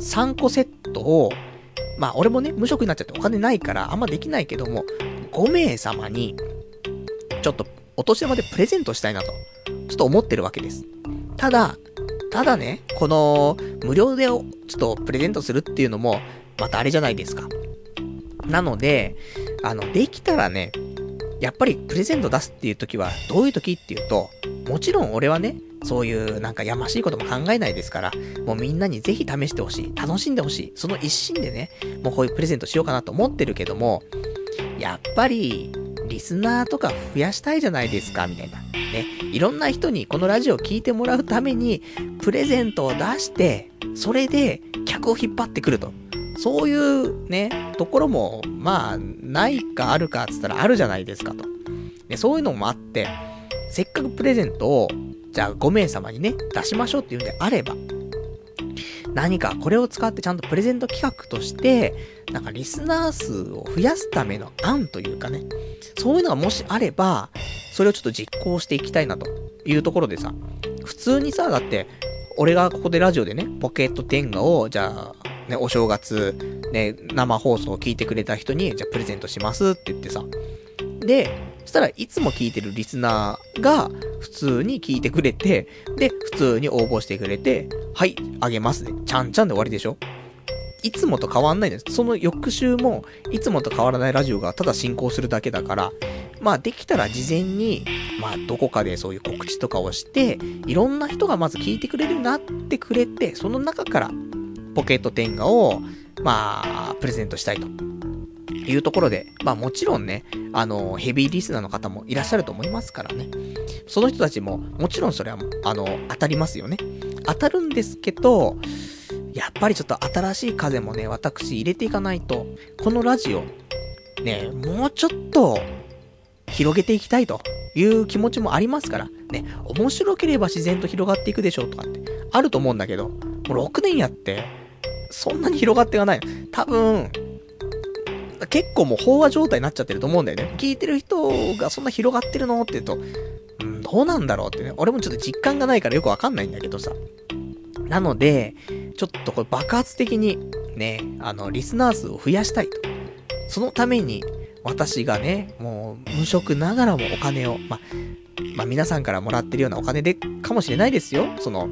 3個セットを、まあ俺もね、無職になっちゃってお金ないからあんまできないけども、5名様に、ちょっとお年玉でプレゼントしたいなと、ちょっと思ってるわけです。ただ、ただね、この、無料でちょっとプレゼントするっていうのも、またあれじゃないですか。なので、あの、できたらね、やっぱりプレゼント出すっていう時は、どういう時っていうと、もちろん俺はね、そういうなんかやましいことも考えないですから、もうみんなにぜひ試してほしい。楽しんでほしい。その一心でね、もうこういうプレゼントしようかなと思ってるけども、やっぱり、リスナーとか増やしたいじゃないですか、みたいな。ね。いろんな人にこのラジオを聞いてもらうために、プレゼントを出して、それで客を引っ張ってくると。そういうね、ところも、まあ、ないかあるかっつったらあるじゃないですかと。ね、そういうのもあって、せっかくプレゼントを、じゃあ5名様にね、出しましょうっていうんであれば、何かこれを使ってちゃんとプレゼント企画として、なんかリスナー数を増やすための案というかね、そういうのがもしあれば、それをちょっと実行していきたいなというところでさ、普通にさ、だって、俺がここでラジオでね、ポケットテンガを、じゃあ、ね、お正月、ね、生放送を聞いてくれた人に、じゃあプレゼントしますって言ってさ。で、そしたらいつも聞いてるリスナーが普通に聞いてくれて、で、普通に応募してくれて、はい、あげますね。ちゃんちゃんで終わりでしょ？いつもと変わんないんです。その翌週も、いつもと変わらないラジオがただ進行するだけだから、まあできたら事前に、まあどこかでそういう告知とかをして、いろんな人がまず聞いてくれるようになってくれて、その中から、ポケットテンガを、まあ、プレゼントしたいと。いうところで、まあもちろんね、あの、ヘビーリスナーの方もいらっしゃると思いますからね。その人たちも、もちろんそれは、あの、当たりますよね。当たるんですけど、やっぱりちょっと新しい風もね、私入れていかないと、このラジオ、ね、もうちょっと、広げていきたいという気持ちもありますから、ね、面白ければ自然と広がっていくでしょうとかって、あると思うんだけど、もう6年やって、そんなに広がっていかない。多分、結構もう飽和状態になっちゃってると思うんだよね。聞いてる人がそんな広がってるのって言うと、うん、どうなんだろうってね。俺もちょっと実感がないからよくわかんないんだけどさ。なので、ちょっとこれ爆発的に、ね、あの、リスナー数を増やしたいと。そのために、私がね、もう、無職ながらもお金を、ま、まあ、皆さんからもらってるようなお金で、かもしれないですよ。その、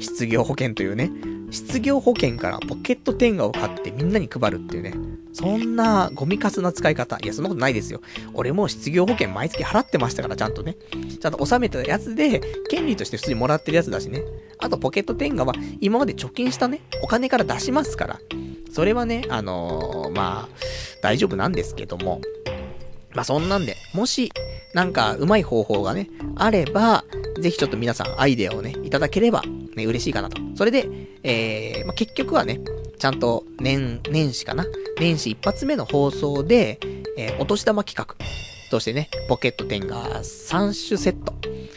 失業保険というね。失業保険からポケットテンガを買ってみんなに配るっていうね。そんなゴミカスな使い方。いや、そんなことないですよ。俺も失業保険毎月払ってましたから、ちゃんとね。ちゃんと納めたやつで、権利として普通にもらってるやつだしね。あと、ポケットテンガは、今まで貯金したね、お金から出しますから。それはね、あのー、まあ、大丈夫なんですけども。まあ、そんなんで、もし、なんか、うまい方法がね、あれば、ぜひちょっと皆さんアイデアをね、いただければ、ね、嬉しいかなと。それで、えー、まあ、結局はね、ちゃんと年、年始かな？年始一発目の放送で、えー、お年玉企画としてね、ポケット10が3種セット。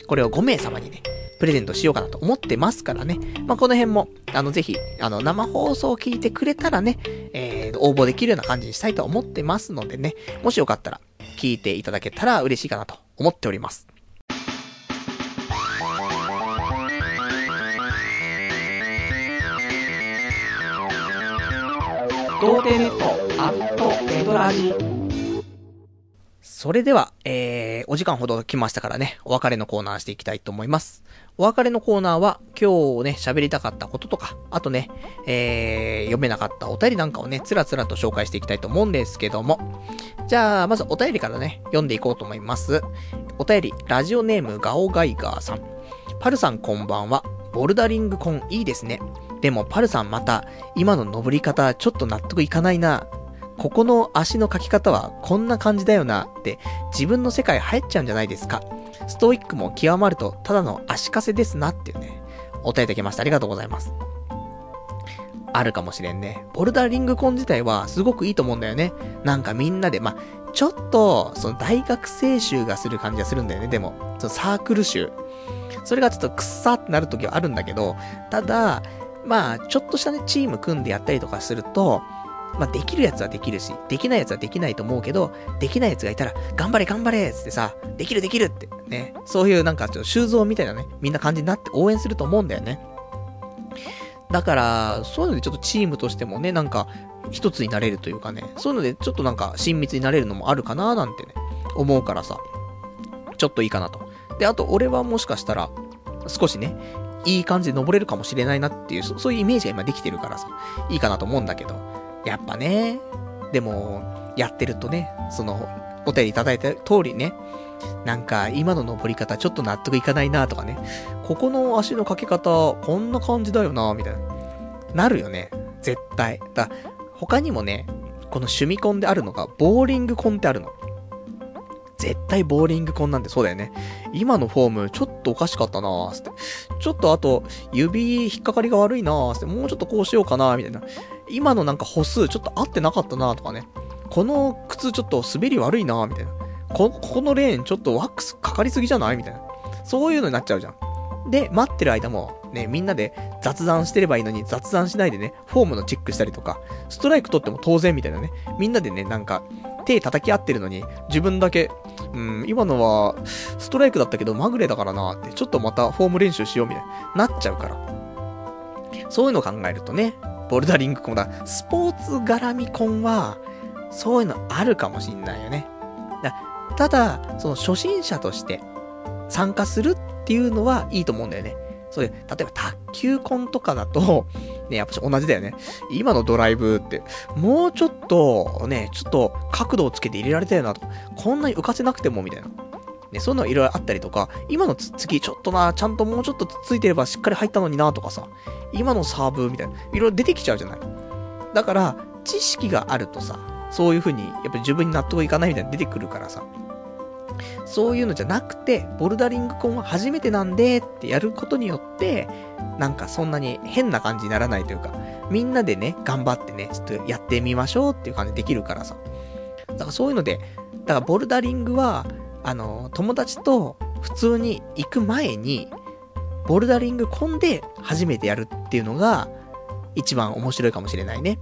これを5名様にね、プレゼントしようかなと思ってますからね。まあ、この辺も、あの、ぜひ、あの、生放送を聞いてくれたらね、えー、応募できるような感じにしたいと思ってますのでね、もしよかったら、聞いていただけたら嬉しいかなと思っております。童貞ネットアットネトラジそれでは、えー、お時間ほど来ましたからね、お別れのコーナーしていきたいと思います。お別れのコーナーは、今日ね、喋りたかったこととか、あとね、えー、読めなかったお便りなんかをね、つらつらと紹介していきたいと思うんですけども。じゃあ、まずお便りからね、読んでいこうと思います。お便り、ラジオネームガオガイガーさん。パルさんこんばんは。ボルダリングコンいいですね。でもパルさんまた、今の登り方ちょっと納得いかないな。ここの足の描き方はこんな感じだよなって自分の世界入っちゃうんじゃないですか。ストイックも極まるとただの足かせですなっていうね、お答えいただきました。ありがとうございます。あるかもしれんね。ボルダリングコン自体はすごくいいと思うんだよね。なんかみんなで、まあ、ちょっと、その大学生集がする感じがするんだよね。でも、そのサークル集。それがちょっとくっさってなる時はあるんだけど、ただ、まあ、ちょっとしたね、チーム組んでやったりとかすると、まあ、できるやつはできるし、できないやつはできないと思うけど、できないやつがいたら、頑張れ頑張れつってさ、できるできるってね、そういうなんかちょっと修造みたいなね、みんな感じになって応援すると思うんだよね。だから、そういうのでちょっとチームとしてもね、なんか、一つになれるというかね、そういうのでちょっとなんか親密になれるのもあるかななんてね、思うからさ、ちょっといいかなと。で、あと俺はもしかしたら、少しね、いい感じで登れるかもしれないなっていう、そういうイメージが今できてるからさ、いいかなと思うんだけど、やっぱね、でも、やってるとね、その、お便りいただいた通りね、なんか、今の登り方ちょっと納得いかないなとかね、ここの足のかけ方、こんな感じだよなみたいな。なるよね。絶対。だ他にもね、この趣味コンであるのが、ボーリングコンってあるの。絶対ボーリングコンなんてそうだよね。今のフォームちょっとおかしかったなーって。ちょっとあと、指引っかかりが悪いなーって。もうちょっとこうしようかなーみたいな。今のなんか歩数ちょっと合ってなかったなとかね。この靴ちょっと滑り悪いなみたいな。こ、ここのレーンちょっとワックスかかりすぎじゃないみたいな。そういうのになっちゃうじゃん。で、待ってる間も、ね、みんなで雑談してればいいのに雑談しないでね、フォームのチェックしたりとか、ストライク取っても当然みたいなね、みんなでね、なんか、手叩き合ってるのに、自分だけ、うん、今のは、ストライクだったけど、まぐれだからなって、ちょっとまたフォーム練習しようみたいになっちゃうから。そういうのを考えるとね、ボルダリングコンだ、スポーツ絡みコンは、そういうのあるかもしんないよね。ただ、その初心者として参加するっていうのはいいと思うんだよね。そういう、例えば卓球コンとかだと、ね、やっぱ同じだよね。今のドライブって、もうちょっと、ね、ちょっと角度をつけて入れられたよなと、こんなに浮かせなくてもみたいな。ね、そういうのいろいろあったりとか、今のつつきちょっとな、ちゃんともうちょっとついてればしっかり入ったのになとかさ、今のサーブみたいな、いろいろ出てきちゃうじゃない。だから、知識があるとさ、そういう風に、やっぱり自分に納得いかないみたいな出てくるからさ、そういうのじゃなくて、ボルダリングコンは初めてなんでってやることによって、なんかそんなに変な感じにならないというか、みんなでね、頑張ってね、ちょっとやってみましょうっていう感じできるからさ。だからそういうので、だからボルダリングは、あの、友達と普通に行く前に、ボルダリングコンで初めてやるっていうのが、一番面白いかもしれないね。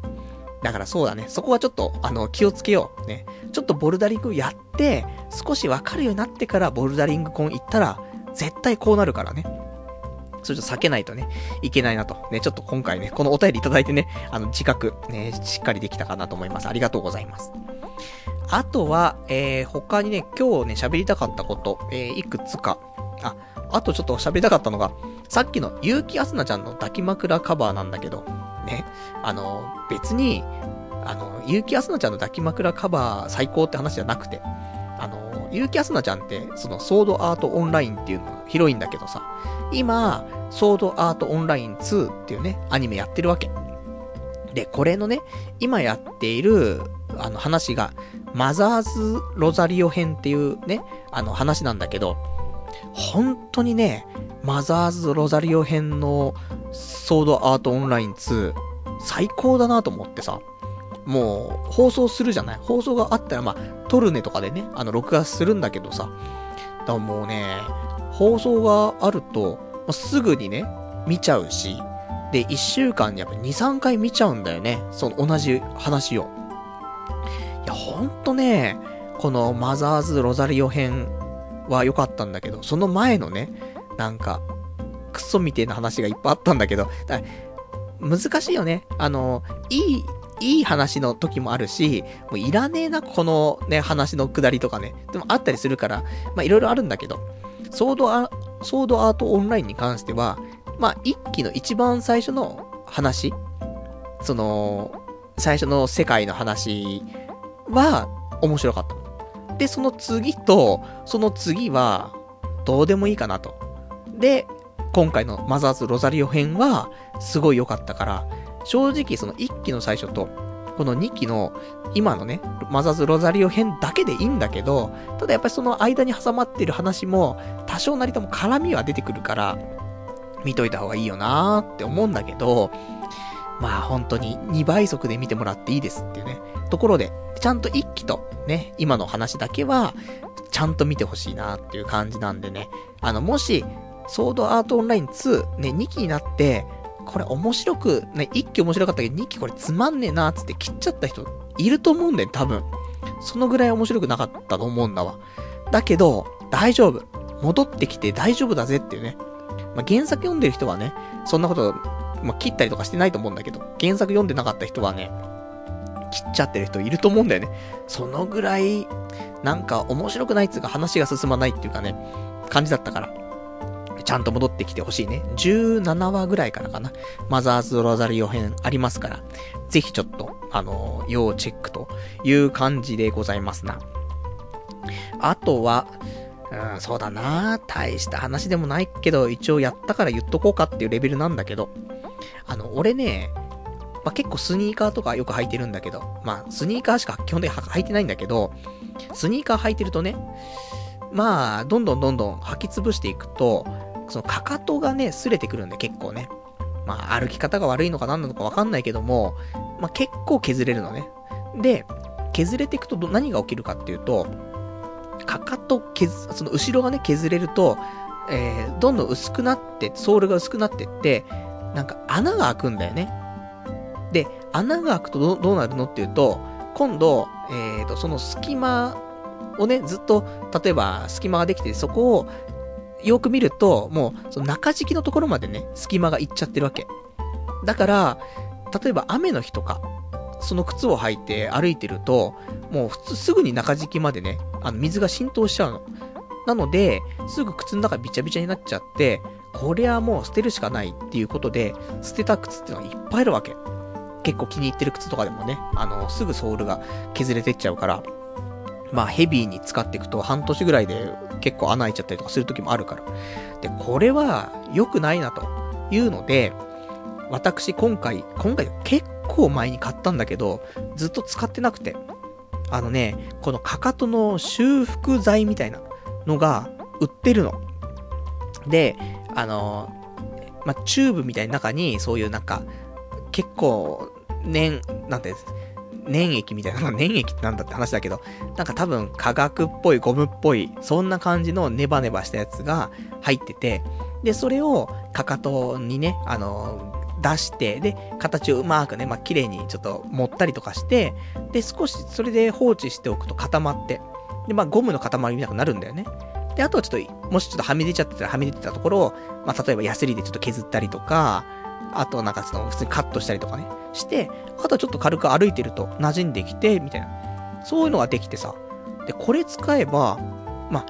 だからそうだね。そこはちょっと、あの、気をつけよう。ね。ちょっとボルダリングやって、少しわかるようになってからボルダリングコン行ったら、絶対こうなるからね。それちょっと避けないとね、いけないなと。ね、ちょっと今回ね、このお便りいただいてね、あの、自覚、ね、しっかりできたかなと思います。ありがとうございます。あとは、えー、他にね、今日ね、喋りたかったこと、えー、いくつか。あ、あとちょっと喋りたかったのが、さっきの結城あすなちゃんの抱き枕カバーなんだけど、ね。あの、別に、あの、結城あすなちゃんの抱き枕カバー最高って話じゃなくて、あの、結城あすなちゃんって、その、ソードアートオンラインっていうのが広いんだけどさ、今、ソードアートオンライン2っていうね、アニメやってるわけ。で、これのね、今やっている、あの話が、マザーズ・ロザリオ編っていうね、あの話なんだけど、本当にね、マザーズ・ロザリオ編のソードアートオンライン2、最高だなと思ってさ、もう、放送するじゃない？放送があったら、まあ、トルネとかでね、あの、録画するんだけどさ、だからもうね、放送があると、まあ、すぐにね、見ちゃうし、で、1週間にやっぱ2、3回見ちゃうんだよね。その同じ話を。いや、ほんとね、このマザーズ・ロザリオ編は良かったんだけど、その前のね、なんか、クソみてえな話がいっぱいあったんだけど、だ難しいよね。あの、いい、いい話の時もあるし、もういらねえな、このね、話のくだりとかね。でもあったりするから、まあいろいろあるんだけど、ソードア、ソードアートオンラインに関しては、まあ一期の一番最初の話、その、最初の世界の話は面白かった。で、その次と、その次は、どうでもいいかなと。で、今回のマザーズ・ロザリオ編は、すごい良かったから、正直その1期の最初と、この2期の、今のね、マザーズ・ロザリオ編だけでいいんだけど、ただやっぱりその間に挟まってる話も、多少なりとも絡みは出てくるから、見といた方がいいよなーって思うんだけど、まあ本当に2倍速で見てもらっていいですっていうね、ところで、ちゃんと1期とね、今の話だけは、ちゃんと見てほしいなっていう感じなんでね、あの、もし、ソードアートオンライン2、ね、2期になって、これ面白く、ね、1期面白かったけど2期これつまんねえなーつって切っちゃった人いると思うんだよ、多分。そのぐらい面白くなかったと思うんだわ。だけど、大丈夫。戻ってきて大丈夫だぜっていうね。まあ、原作読んでる人はね、そんなこと、まあ、切ったりとかしてないと思うんだけど、原作読んでなかった人はね、切っちゃってる人いると思うんだよね。そのぐらい、なんか面白くないっつうか話が進まないっていうかね、感じだったから。ちゃんと戻ってきてほしいね。17話ぐらいからかな。マザーズ・ロザリオ編ありますから、ぜひちょっと、あのー、要チェックという感じでございますな。あとは、うん、そうだな大した話でもないけど、一応やったから言っとこうかっていうレベルなんだけど、あの、俺ね、まあ、結構スニーカーとかよく履いてるんだけど、まあ、スニーカーしか基本的に履いてないんだけど、スニーカー履いてるとね、まあ、どんどんどんどん履き潰していくと、そのかかとがね、擦れてくるんで結構ね。まあ、歩き方が悪いのか何なのかわかんないけども、まあ結構削れるのね。で、削れていくと何が起きるかっていうと、かかと削、その後ろがね、削れると、えー、どんどん薄くなって、ソールが薄くなってって、なんか穴が開くんだよね。で、穴が開くとどうなるのっていうと、今度、えーと、その隙間をね、ずっと、例えば隙間ができて、そこをよく見ると、もう、その中敷きのところまでね、隙間がいっちゃってるわけ。だから、例えば雨の日とか、その靴を履いて歩いてると、もう普通すぐに中敷きまでね、あの水が浸透しちゃうの。なので、すぐ靴の中びちゃびちゃになっちゃって、これはもう捨てるしかないっていうことで、捨てた靴ってのがいっぱいあるわけ。結構気に入ってる靴とかでもね、あの、すぐソールが削れてっちゃうから、まあヘビーに使っていくと半年ぐらいで結構穴開いちゃったりとかする時もあるから。で、これは良くないなというので、私今回、今回結構前に買ったんだけど、ずっと使ってなくて。あのね、このかかとの修復剤みたいなのが売ってるの。で、あの、まチューブみたいな中にそういうなんか、結構、粘、なんて、粘液みたいな、粘液ってなんだって話だけど、なんか多分化学っぽいゴムっぽい、そんな感じのネバネバしたやつが入ってて、で、それをかかとにね、あの、出して、で、形をうまくね、まあ、綺麗にちょっと持ったりとかして、で、少しそれで放置しておくと固まって、で、まあ、ゴムの塊みたいになるんだよね。で、あとはちょっと、もしちょっとはみ出ちゃってたらはみ出てたところを、まあ、例えばヤスリでちょっと削ったりとか、あとなんかその、普通にカットしたりとかね、して、あとはちょっと軽く歩いてると馴染んできて、みたいな。そういうのができてさ。で、これ使えば、まあ、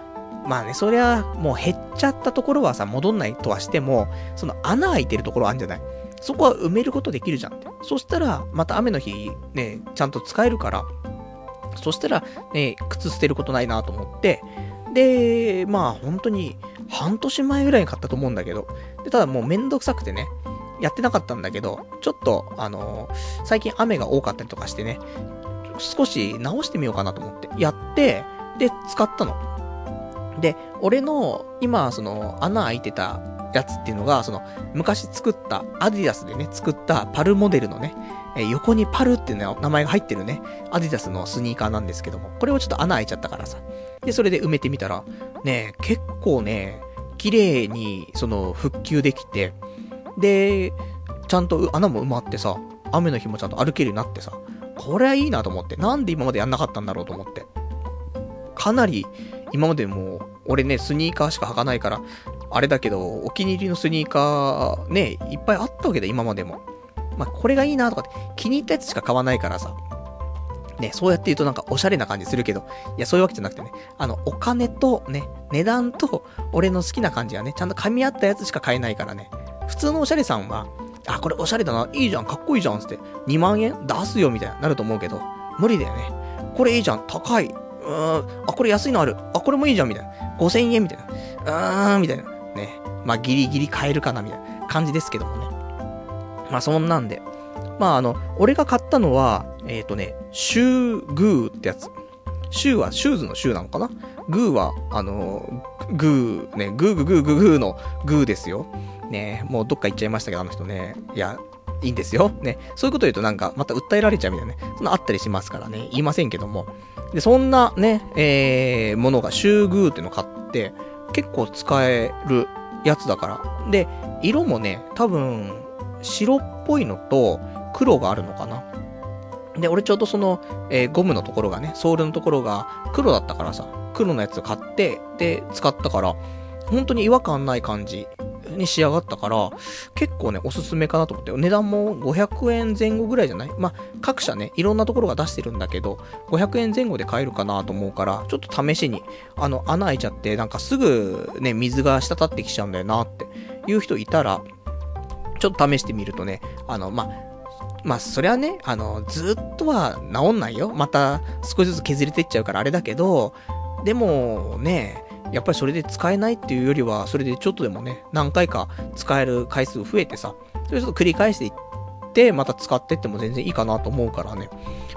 まあね、そりゃ、もう減っちゃったところはさ、戻んないとはしても、その穴開いてるところあるんじゃない？そこは埋めることできるじゃん。そしたら、また雨の日、ね、ちゃんと使えるから、そしたら、ね、靴捨てることないなと思って、で、まあ本当に半年前ぐらいに買ったと思うんだけど、で、ただもうめんどくさくてね、やってなかったんだけど、ちょっと、あのー、最近雨が多かったりとかしてね、少し直してみようかなと思って、やって、で、使ったの。で、俺の、今、その、穴開いてたやつっていうのが、その、昔作った、アディダスでね、作ったパルモデルのね、え横にパルっていう、名前が入ってるね、アディダスのスニーカーなんですけども、これをちょっと穴開いちゃったからさ。で、それで埋めてみたら、ね、結構ね、綺麗に、その、復旧できて、で、ちゃんと穴も埋まってさ、雨の日もちゃんと歩けるようになってさ、これはいいなと思って、なんで今までやんなかったんだろうと思って。かなり、今までも、俺ね、スニーカーしか履かないから、あれだけど、お気に入りのスニーカー、ね、いっぱいあったわけだ、今までも。まあ、これがいいなとかって、気に入ったやつしか買わないからさ。ね、そうやって言うとなんかおしゃれな感じするけど、いや、そういうわけじゃなくてね、あの、お金とね、値段と、俺の好きな感じがね、ちゃんと噛み合ったやつしか買えないからね。普通のおしゃれさんは、あ、これおしゃれだな、いいじゃん、かっこいいじゃん、つって、2万円出すよ、みたいな、なると思うけど、無理だよね。これいいじゃん、高い。うーん、あ、これ安いのある。あ、これもいいじゃん、みたいな。5000円、みたいな。うーん、みたいな。ね。まあ、ギリギリ買えるかな、みたいな感じですけどもね。まあ、そんなんで。まあ、あの、俺が買ったのは、えっ、ー、とね、シューグーってやつ。シューはシューズのシューなのかな？グーは、あの、グー、ね、グーグーグーグーグーのグーですよ。ね、もうどっか行っちゃいましたけど、あの人ね。いや、いいんですよ。ね。そういうこと言うとなんか、また訴えられちゃうみたいなね。そんなあったりしますからね。言いませんけども。で、そんなね、えー、ものが、シューグーっていうのを買って、結構使えるやつだから。で、色もね、多分、白っぽいのと黒があるのかな。で、俺ちょうどその、えー、ゴムのところがね、ソールのところが黒だったからさ、黒のやつ買って、で、使ったから、本当に違和感ない感じに仕上がったから、結構ね、おすすめかなと思って、値段も500円前後ぐらいじゃない？まあ、各社ね、いろんなところが出してるんだけど、500円前後で買えるかなと思うから、ちょっと試しに、あの、穴開いちゃって、なんかすぐね、水が滴ってきちゃうんだよなっていう人いたら、ちょっと試してみるとね、あの、まあ、まあ、そりゃね、あの、ずっとは治んないよ。また、少しずつ削れていっちゃうからあれだけど、でも、ね、やっぱりそれで使えないっていうよりは、それでちょっとでもね、何回か使える回数増えてさ、それちょっと繰り返していって、また使ってっても全然いいかなと思うからね。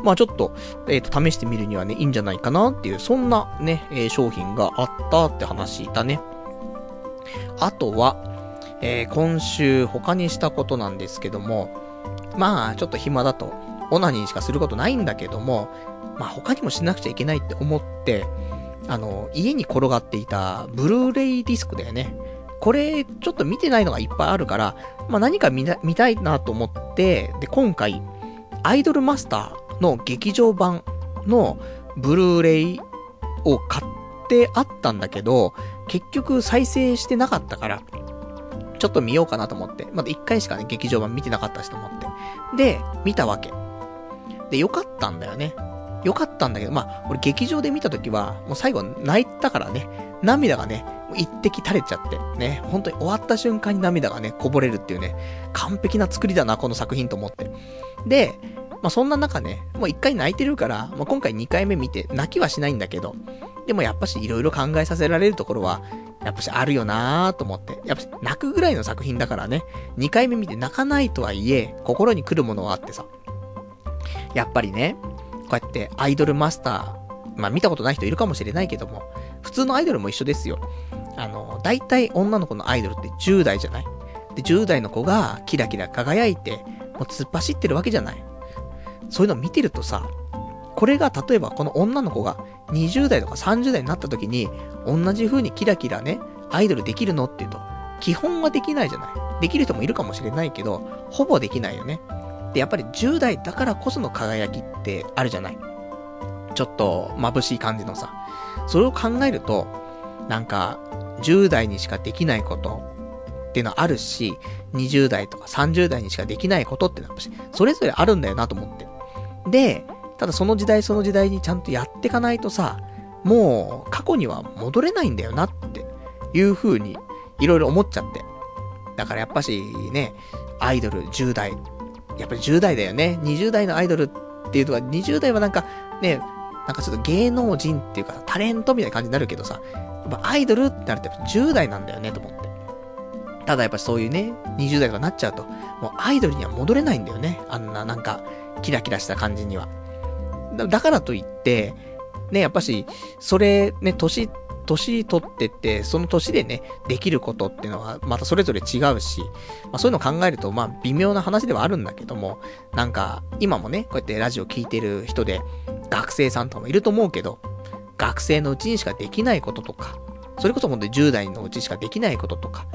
まあちょっと、えっ、ー、と、試してみるにはね、いいんじゃないかなっていう、そんなね、えー、商品があったって話だね。あとは、えー、今週他にしたことなんですけども、まあちょっと暇だと、オナニーしかすることないんだけども、まあ他にもしなくちゃいけないって思って、あの、家に転がっていたブルーレイディスクだよね。これ、ちょっと見てないのがいっぱいあるから、まあ何か見見たいなと思って、で、今回、アイドルマスターの劇場版のブルーレイを買ってあったんだけど、結局再生してなかったから、ちょっと見ようかなと思って。まだ一回しかね、劇場版見てなかったしと思って。で、見たわけ。で、よかったんだよね。よかったんだけど、まあ、俺劇場で見た時は、もう最後泣いたからね、涙がね、一滴垂れちゃって、ね、本当に終わった瞬間に涙がね、こぼれるっていうね、完璧な作りだな、この作品と思って。で、まあそんな中ね、もう一回泣いてるから、まあ今回二回目見て、泣きはしないんだけど、でもやっぱし色々考えさせられるところは、やっぱしあるよなーと思って。やっぱし泣くぐらいの作品だからね、二回目見て泣かないとはいえ、心に来るものはあってさ。やっぱりね、こうやってアイドルマスター、まあ見たことない人いるかもしれないけども、普通のアイドルも一緒ですよ。あの、大体女の子のアイドルって10代じゃない？で、10代の子がキラキラ輝いて、もう突っ走ってるわけじゃない。そういうの見てるとさ、これが例えばこの女の子が20代とか30代になった時に、同じ風にキラキラね、アイドルできるのって言うと、基本はできないじゃない。できる人もいるかもしれないけど、ほぼできないよね。で、やっぱり10代だからこその輝きってあるじゃない。ちょっと眩しい感じのさ。それを考えると、なんか、10代にしかできないことっていうのはあるし、20代とか30代にしかできないことってのは、それぞれあるんだよなと思って。で、ただその時代その時代にちゃんとやってかないとさ、もう過去には戻れないんだよなっていう風にいろいろ思っちゃって。だからやっぱしね、アイドル10代、やっぱり10代だよね。20代のアイドルっていうのは、20代はなんかね、なんかちょっと芸能人っていうかタレントみたいな感じになるけどさ、やっぱアイドルってなるとやっぱ10代なんだよねと思って。ただやっぱそういうね、20代とかなっちゃうと、もうアイドルには戻れないんだよね。あんななんか、キラキラした感じには。だだからといって、ね、やっぱし、それ、ね、年、年取ってって、その年でね、できることっていうのは、またそれぞれ違うし、まあそういうのを考えると、まあ微妙な話ではあるんだけども、なんか、今もね、こうやってラジオ聞いてる人で、学生さんとかもいると思うけど、学生のうちにしかできないこととか、それこそ本当に10代のうちしかできないこととか、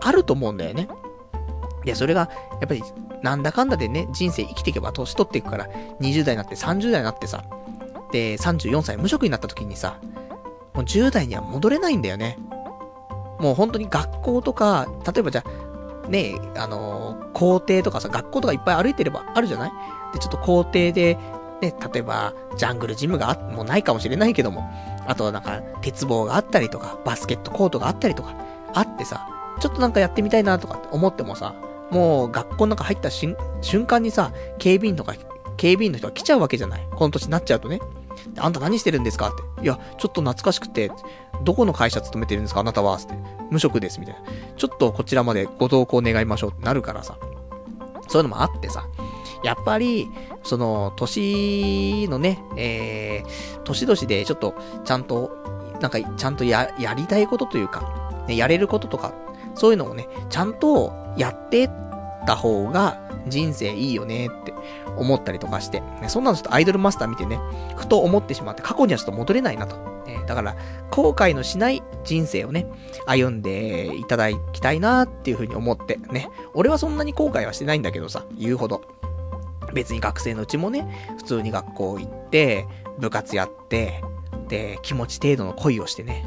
あると思うんだよね。で、それが、やっぱり、なんだかんだでね、人生生きていけば年取っていくから、20代になって30代になってさ、で、34歳無職になった時にさ、もう10代には戻れないんだよね。もう本当に学校とか、例えばじゃあ、ねあのー、校庭とかさ、学校とかいっぱい歩いてればあるじゃない？で、ちょっと校庭で、ね、例えば、ジャングルジムがあ、もうないかもしれないけども、あとはなんか、鉄棒があったりとか、バスケットコートがあったりとか、あってさ、ちょっとなんかやってみたいなとかって思ってもさ、もう学校の中入った瞬間にさ、警備員とか、警備員の人が来ちゃうわけじゃない。この年になっちゃうとね。あんた何してるんですかって。いや、ちょっと懐かしくて、どこの会社勤めてるんですかあなたはって。無職です。みたいな。ちょっとこちらまでご同行願いましょうってなるからさ。そういうのもあってさ。やっぱり、その、年のね、えー、年々でちょっと、ちゃんと、なんか、ちゃんとや、やりたいことというか、ね、やれることとか、そういうのをね、ちゃんとやってった方が人生いいよねって思ったりとかして、ね、そんなのちょっとアイドルマスター見てね、ふと思ってしまって過去にはちょっと戻れないなと。ね、だから、後悔のしない人生をね、歩んでいただきたいなっていうふうに思ってね。俺はそんなに後悔はしてないんだけどさ、言うほど。別に学生のうちもね、普通に学校行って、部活やって、で、気持ち程度の恋をしてね、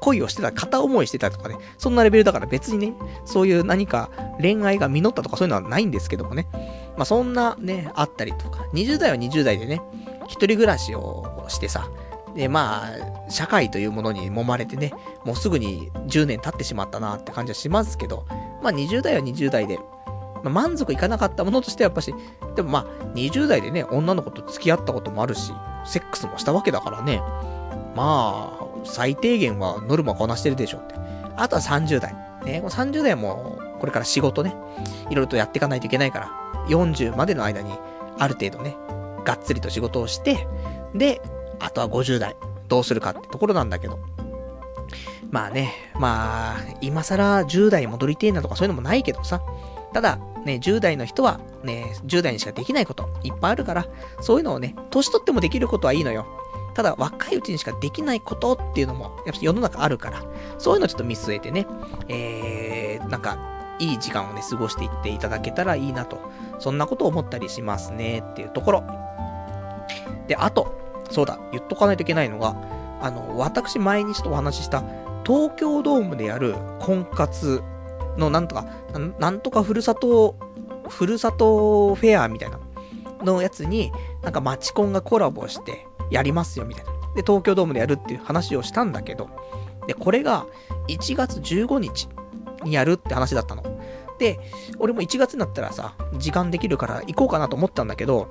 恋をしてた、片思いしてたとかね、そんなレベルだから別にね、そういう何か恋愛が実ったとかそういうのはないんですけどもね。まあそんなね、あったりとか、20代は20代でね、一人暮らしをしてさ、で、まあ、社会というものに揉まれてね、もうすぐに10年経ってしまったなって感じはしますけど、まあ20代は20代で、まあ、満足いかなかったものとしてはやっぱし、でもまあ、20代でね、女の子と付き合ったこともあるし、セックスもしたわけだからね、まあ、最低限はノルマこなしてるでしょって。あとは30代。ね、30代もこれから仕事ね、いろいろとやっていかないといけないから、40までの間に、ある程度ね、がっつりと仕事をして、で、あとは50代、どうするかってところなんだけど。まあね、まあ、今更10代戻りてえなとかそういうのもないけどさ。ただ、ね、10代の人は、ね、10代にしかできないこと、いっぱいあるから、そういうのをね、年取ってもできることはいいのよ。ただ、若いうちにしかできないことっていうのも、やっぱ世の中あるから、そういうのをちょっと見据えてね、えー、なんか、いい時間をね、過ごしていっていただけたらいいなと、そんなことを思ったりしますね、っていうところ。で、あと、そうだ、言っとかないといけないのが、あの、私前にちょっとお話しした、東京ドームでやる婚活のなんとか、なんとかふるさと、ふるさとフェアみたいなのやつに、なんかマチコンがコラボしてやりますよみたいな。で、東京ドームでやるっていう話をしたんだけど、で、これが1月15日にやるって話だったの。で、俺も1月になったらさ、時間できるから行こうかなと思ったんだけど、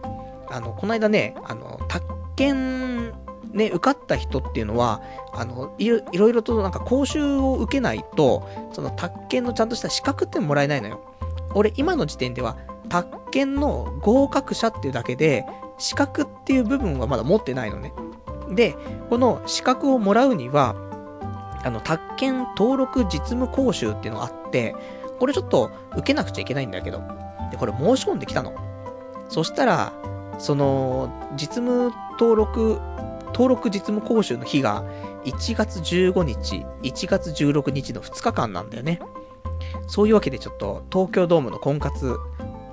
あの、この間ね、あの、宅建ね、受かった人っていうのは、あの、いろいろとなんか講習を受けないと、その宅建のちゃんとした資格ってもらえないのよ。俺、今の時点では、宅建の合格者っていうだけで、資格っていう部分はまだ持ってないのね。で、この資格をもらうには、あの、宅建登録実務講習っていうのがあって、これちょっと受けなくちゃいけないんだけど、で、これ申し込んできたの。そしたら、その、実務登録登録実務講習の日が1月15日、1月16日の2日間なんだよね。そういうわけでちょっと東京ドームの婚活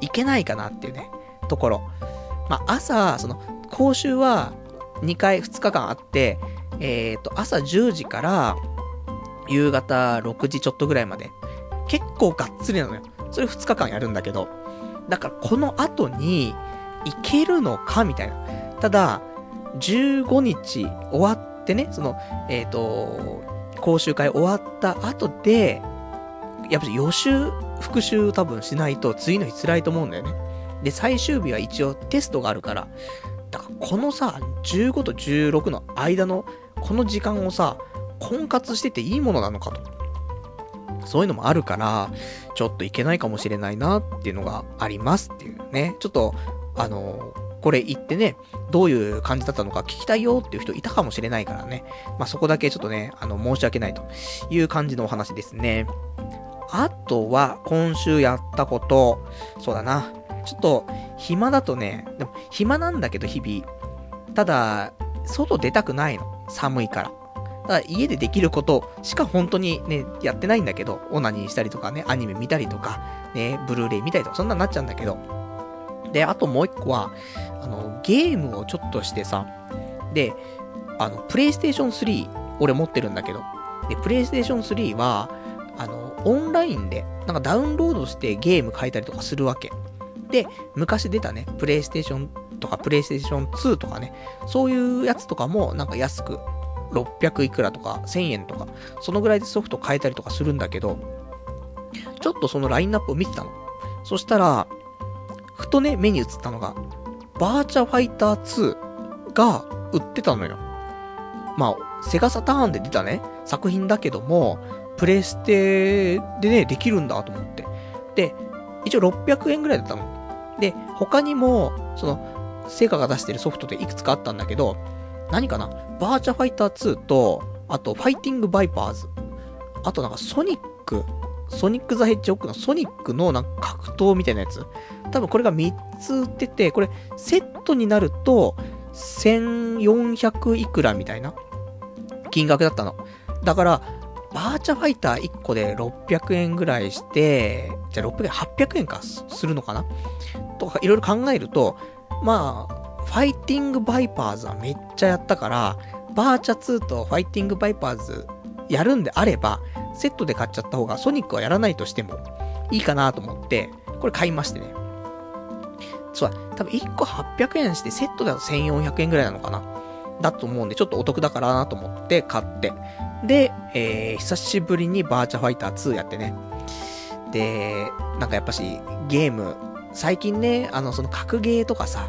行けないかなっていうね、ところ。まあ、朝、その、講習は2回2日間あって、えっ、ー、と、朝10時から夕方6時ちょっとぐらいまで。結構がっつりなのよ。それ2日間やるんだけど。だからこの後に行けるのかみたいな。ただ、15日終わってね、その、えっ、ー、と、講習会終わった後で、やっぱり予習、復習多分しないと次の日辛いと思うんだよね。で、最終日は一応テストがあるから、だからこのさ、15と16の間のこの時間をさ、婚活してていいものなのかと。そういうのもあるから、ちょっといけないかもしれないなっていうのがありますっていうね。ちょっと、あのこれ言ってね、どういう感じだったのか聞きたいよっていう人いたかもしれないからね。まあ、そこだけちょっとね、あの、申し訳ないという感じのお話ですね。あとは、今週やったこと、そうだな。ちょっと、暇だとね、でも、暇なんだけど、日々。ただ、外出たくないの。寒いから。だから家でできることしか本当にね、やってないんだけど、オナニーしたりとかね、アニメ見たりとか、ね、ブルーレイ見たりとか、そんなになっちゃうんだけど。で、あともう一個は、あの、ゲームをちょっとしてさ、で、あの、プレイステーション3、俺持ってるんだけど、で、プレイステーション3は、あの、オンラインで、なんかダウンロードしてゲーム変えたりとかするわけ。で、昔出たね、プレイステーションとか、プレイステーション2とかね、そういうやつとかも、なんか安く、600いくらとか、1000円とか、そのぐらいでソフト変えたりとかするんだけど、ちょっとそのラインナップを見てたの。そしたら、ふとね、目に映ったのが、バーチャファイター2が売ってたのよ。まあ、セガサターンで出たね、作品だけども、プレステでね、できるんだと思って。で、一応600円ぐらいだったの。で、他にも、その、セガが出してるソフトでいくつかあったんだけど、何かな？バーチャファイター2と、あと、ファイティングバイパーズ。あとなんかソニックソニック・ザ・ヘッジホックのソニックのなんか格闘みたいなやつ。多分これが3つ売ってて、これセットになると1400いくらみたいな金額だったの。だから、バーチャファイター1個で600円ぐらいして、じゃあ600円、800円かするのかな？とかいろいろ考えると、まあ、ファイティングバイパーズはめっちゃやったから、バーチャ2とファイティングバイパーズやるんであれば、セットで買っちゃった方がソニックはやらないとしてもいいかなと思って、これ買いましてね。そう、多分1個800円してセットだと1400円ぐらいなのかな？だと思うんで、ちょっとお得だからなと思って買って。で、えー、久しぶりにバーチャファイター2やってね。で、なんかやっぱし、ゲーム、最近ね、あの、その格ゲーとかさ、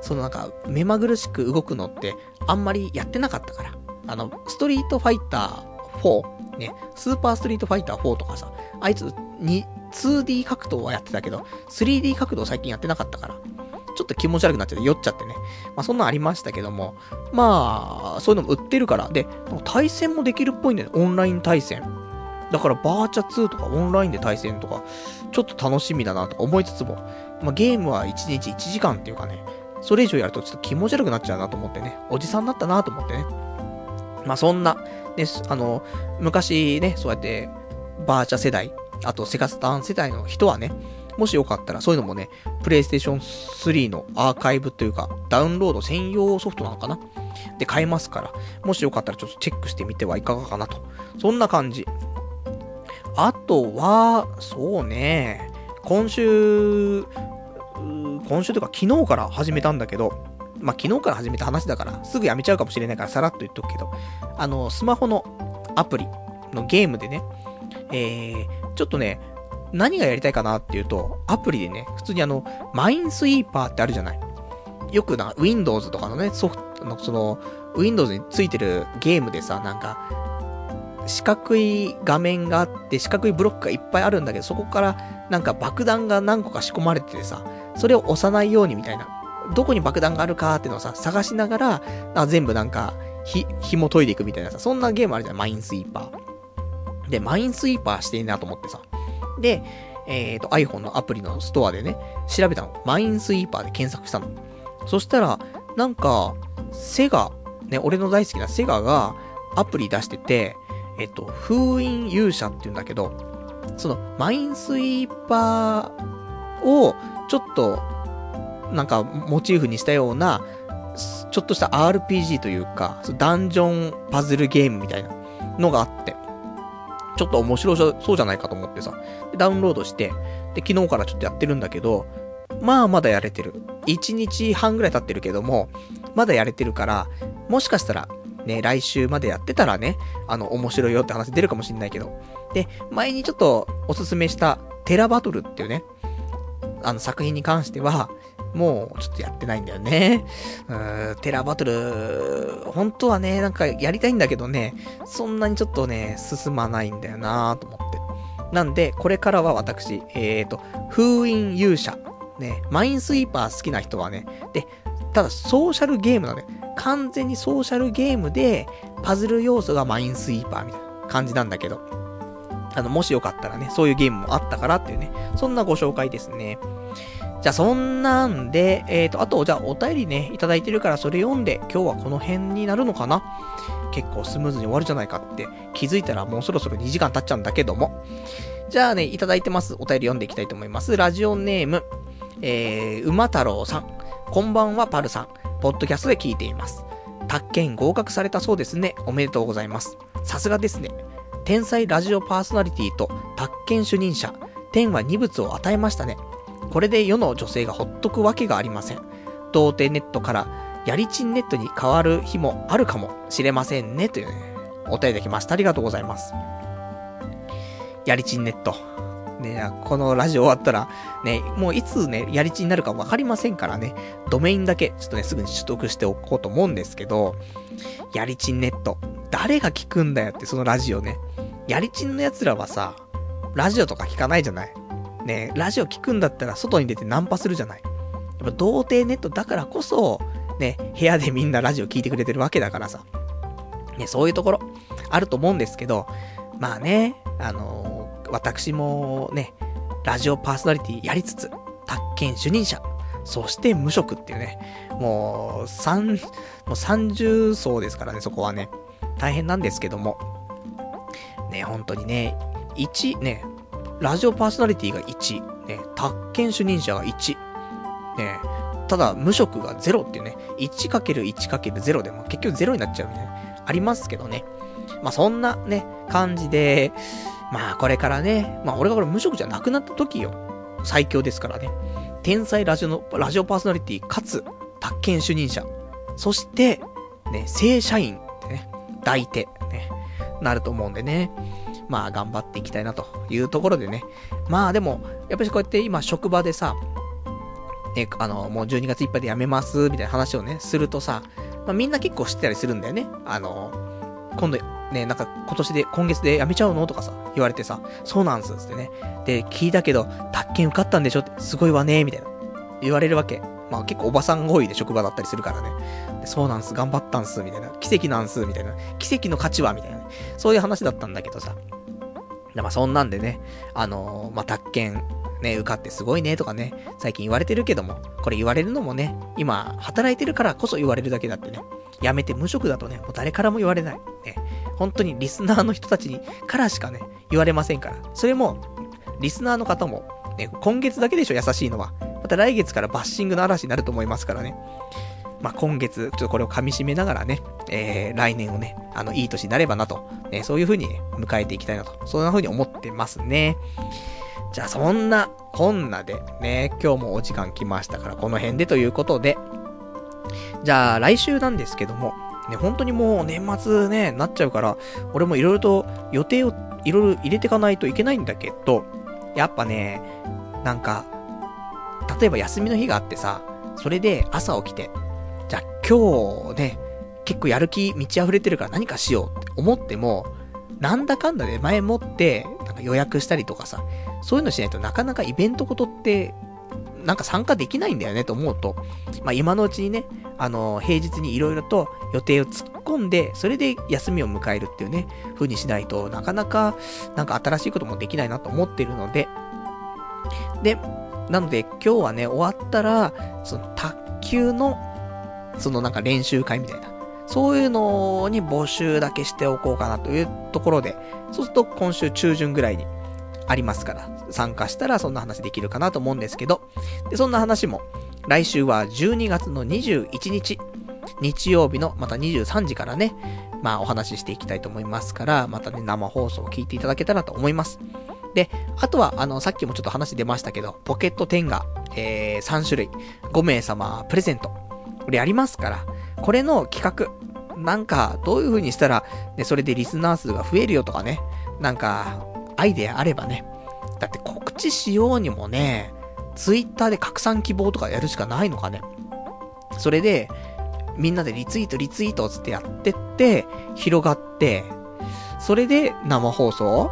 そのなんか、目まぐるしく動くのって、あんまりやってなかったから。あの、ストリートファイター4、ね、スーパーストリートファイター4とかさ、あいつ、に、2D 格闘はやってたけど、3D 格闘最近やってなかったから、ちょっと気持ち悪くなっちゃって、酔っちゃってね。まあそんなんありましたけども、まあ、そういうのも売ってるから、で、対戦もできるっぽいんだよね、オンライン対戦。だからバーチャ2とかオンラインで対戦とか、ちょっと楽しみだなとか思いつつも、まあゲームは1日1時間っていうかね、それ以上やるとちょっと気持ち悪くなっちゃうなと思ってね、おじさんだったなと思ってね。まあそんな、ね、あの、昔ね、そうやって、バーチャ世代、あとセガスターン世代の人はね、もしよかったらそういうのもね、プレイステーション3のアーカイブというか、ダウンロード専用ソフトなのかな？で買えますから、もしよかったらちょっとチェックしてみてはいかがかなと。そんな感じ。あとは、そうね、今週、今週というか昨日から始めたんだけど、まあ、昨日から始めた話だから、すぐやめちゃうかもしれないからさらっと言っとくけど、あの、スマホのアプリのゲームでね、えー、ちょっとね、何がやりたいかなっていうと、アプリでね、普通にあの、マインスイーパーってあるじゃない。よくな、Windows とかのね、ソフトの、その、Windows についてるゲームでさ、なんか、四角い画面があって、四角いブロックがいっぱいあるんだけど、そこからなんか爆弾が何個か仕込まれててさ、それを押さないようにみたいな。どこに爆弾があるかっていうのをさ、探しながら、あ全部なんか、ひ、紐解いていくみたいなさ、そんなゲームあるじゃん、マインスイーパー。で、マインスイーパーしていいなと思ってさ。で、えっ、ー、と、iPhone のアプリのストアでね、調べたの。マインスイーパーで検索したの。そしたら、なんか、セガ、ね、俺の大好きなセガがアプリ出してて、えっと、封印勇者って言うんだけど、その、マインスイーパーを、ちょっと、なんか、モチーフにしたような、ちょっとした RPG というか、ダンジョンパズルゲームみたいなのがあって、ちょっと面白そうじゃないかと思ってさ、ダウンロードして、で、昨日からちょっとやってるんだけど、まあまだやれてる。1日半ぐらい経ってるけども、まだやれてるから、もしかしたら、ね、来週までやってたらね、あの、面白いよって話出るかもしんないけど。で、前にちょっとおすすめしたテラバトルっていうね、あの作品に関しては、もうちょっとやってないんだよね。うーん、テラバトル、本当はね、なんかやりたいんだけどね、そんなにちょっとね、進まないんだよなと思って。なんで、これからは私、えーと、封印勇者、ね、マインスイーパー好きな人はね、で、ただソーシャルゲームなので、完全にソーシャルゲームで、パズル要素がマインスイーパーみたいな感じなんだけど、あの、もしよかったらね、そういうゲームもあったからっていうね、そんなご紹介ですね。じゃあそんなんで、えっ、ー、と、あと、じゃあお便りね、いただいてるからそれ読んで、今日はこの辺になるのかな？結構スムーズに終わるじゃないかって気づいたらもうそろそろ2時間経っちゃうんだけども。じゃあね、いただいてます。お便り読んでいきたいと思います。ラジオネーム、えー、馬太郎さん。こんばんは、パルさん。ポッドキャストで聞いています。宅建合格されたそうですね。おめでとうございます。さすがですね。天才ラジオパーソナリティと宅建主任者、天は二物を与えましたね。これで世の女性がほっとくわけがありません。童貞ネットからやりちんネットに変わる日もあるかもしれませんね。というね、お便りできました。ありがとうございます。やりちんネット。ね、このラジオ終わったら、ね、もういつね、やりちになるかわかりませんからね、ドメインだけ、ちょっとね、すぐに取得しておこうと思うんですけど、やりちんネット。誰が聞くんだよって、そのラジオね。やりちんの奴らはさ、ラジオとか聞かないじゃない？ね、ラジオ聞くんだったら外に出てナンパするじゃない？やっぱ童貞ネットだからこそ、ね、部屋でみんなラジオ聞いてくれてるわけだからさ。ね、そういうところ、あると思うんですけど、まあね、あのー、私もね、ラジオパーソナリティやりつつ、宅建主任者、そして無職っていうね、もう、三、もう三重層ですからね、そこはね、大変なんですけども、ね、本当にね、1、ね、ラジオパーソナリティが1、ね、宅建主任者が1、ね、ただ無職が0っていうね、1×1×0 でも結局0になっちゃうみたいな、ありますけどね。まあそんなね、感じで、まあこれからね、まあ俺がこれ無職じゃなくなった時よ、最強ですからね。天才ラジオの、ラジオパーソナリティかつ、宅建主任者。そして、ね、正社員ってね、抱いて、なると思うんでね。まあ頑張っていきたいなというところでね。まあでも、やっぱりこうやって今職場でさ、ね、あの、もう12月いっぱいで辞めます、みたいな話をね、するとさ、まあみんな結構知ってたりするんだよね。あの、今度ね、なんか今年で、今月で辞めちゃうのとかさ、言われてさ、そうなんす、ってね。で、聞いたけど、宅建受かったんでしょって、すごいわね、みたいな。言われるわけ。まあ結構おばさんが多いで職場だったりするからね。そうなんす、頑張ったんす、みたいな。奇跡なんす、みたいな。奇跡の価値は、みたいな、ね。そういう話だったんだけどさ。まあそんなんでね、あのー、まあ宅建、ね、受かってすごいねとかね、最近言われてるけども、これ言われるのもね、今、働いてるからこそ言われるだけだってね、辞めて無職だとね、もう誰からも言われない。ね、本当にリスナーの人たちに、からしかね、言われませんから。それも、リスナーの方も、ね、今月だけでしょ、優しいのは。また来月からバッシングの嵐になると思いますからね。まあ、今月、ちょっとこれを噛み締めながらね、えー、来年をね、あの、いい年になればなと、ね、そういう風に、ね、迎えていきたいなと、そんな風に思ってますね。じゃあそんな、こんなでね、今日もお時間来ましたから、この辺でということで、じゃあ来週なんですけども、ね、本当にもう年末ね、なっちゃうから、俺も色々と予定をいろいろ入れていかないといけないんだけど、やっぱね、なんか、例えば休みの日があってさ、それで朝起きて、じゃあ今日ね、結構やる気満ち溢れてるから何かしようって思っても、なんだかんだで前もって、なんか予約したりとかさ、そういうのしないとなかなかイベントことって、なんか参加できないんだよねと思うと、まあ今のうちにね、あの、平日に色々と予定を突っ込んで、それで休みを迎えるっていうね、風にしないとなかなか、なんか新しいこともできないなと思ってるので、で、なので今日はね、終わったら、その卓球の、そのなんか練習会みたいな、そういうのに募集だけしておこうかなというところで、そうすると今週中旬ぐらいにありますから、参加したらそんな話できるかなと思うんですけど、で、そんな話も、来週は12月の21日、日曜日のまた23時からね、まあお話ししていきたいと思いますから、またね、生放送を聞いていただけたらと思います。で、あとは、あの、さっきもちょっと話出ましたけど、ポケット10が、えー、3種類、5名様プレゼント。これやりますから、これの企画、なんか、どういう風にしたら、ね、それでリスナー数が増えるよとかね、なんか、アイデアあればね。だって告知しようにもね、ツイッターで拡散希望とかやるしかないのかね。それで、みんなでリツイートリツイートつってやってって、広がって、それで生放送？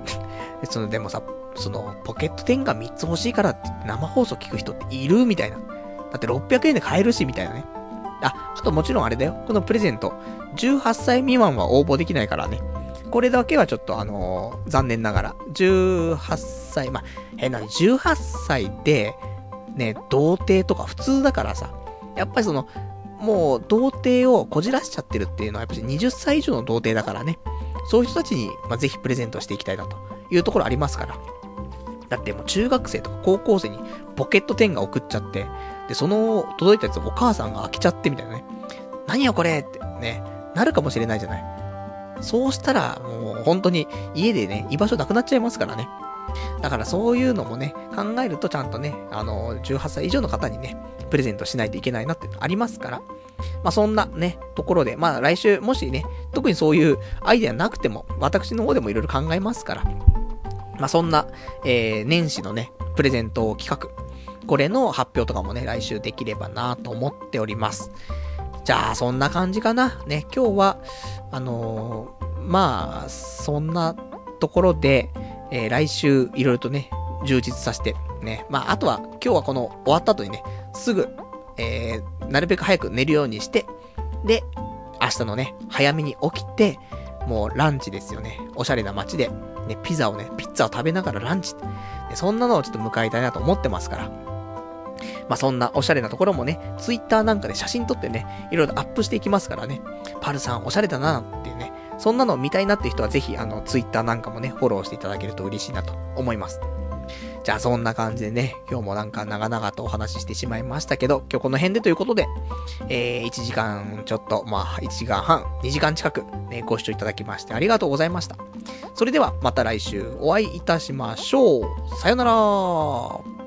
その、でもさ、その、ポケット10が3つ欲しいからって生放送聞く人っているみたいな。だって600円で買えるし、みたいなね。あ、あともちろんあれだよ。このプレゼント。18歳未満は応募できないからね。これだけはちょっとあのー、残念ながら。18歳、まあ、変な18歳で、ね、童貞とか普通だからさ。やっぱりその、もう、童貞をこじらしちゃってるっていうのは、やっぱり20歳以上の童貞だからね。そういう人たちに、まあ、ぜひプレゼントしていきたいなというところありますから。だってもう中学生とか高校生にポケット10が送っちゃって、で、その届いたやつお母さんが開けちゃってみたいなね。何よこれってね、なるかもしれないじゃない。そうしたら、もう本当に家でね、居場所なくなっちゃいますからね。だからそういうのもね、考えるとちゃんとね、あの、18歳以上の方にね、プレゼントしないといけないなってありますから。まあそんなね、ところで、まあ来週、もしね、特にそういうアイデアなくても、私の方でもいろいろ考えますから。まあそんな、えー、年始のね、プレゼント企画。これの発表とかもね、来週できればなと思っております。じゃあ、そんな感じかな。ね、今日は、あのー、まあ、そんなところで、えー、来週いろいろとね、充実させて、ね、まあ、あとは、今日はこの終わった後にね、すぐ、えー、なるべく早く寝るようにして、で、明日のね、早めに起きて、もうランチですよね。おしゃれな街で、ね、ピザをね、ピッツァを食べながらランチ。ね、そんなのをちょっと迎えたいなと思ってますから。まあ、そんなおしゃれなところもね、ツイッターなんかで写真撮ってね、いろいろアップしていきますからね。パルさんおしゃれだなっていうね。そんなの見たいなって人はぜひ、あの、ツイッターなんかもね、フォローしていただけると嬉しいなと思います。じゃあそんな感じでね、今日もなんか長々とお話ししてしまいましたけど、今日この辺でということで、えー、1時間ちょっと、まあ、1時間半、2時間近く、ね、ご視聴いただきましてありがとうございました。それではまた来週お会いいたしましょう。さよなら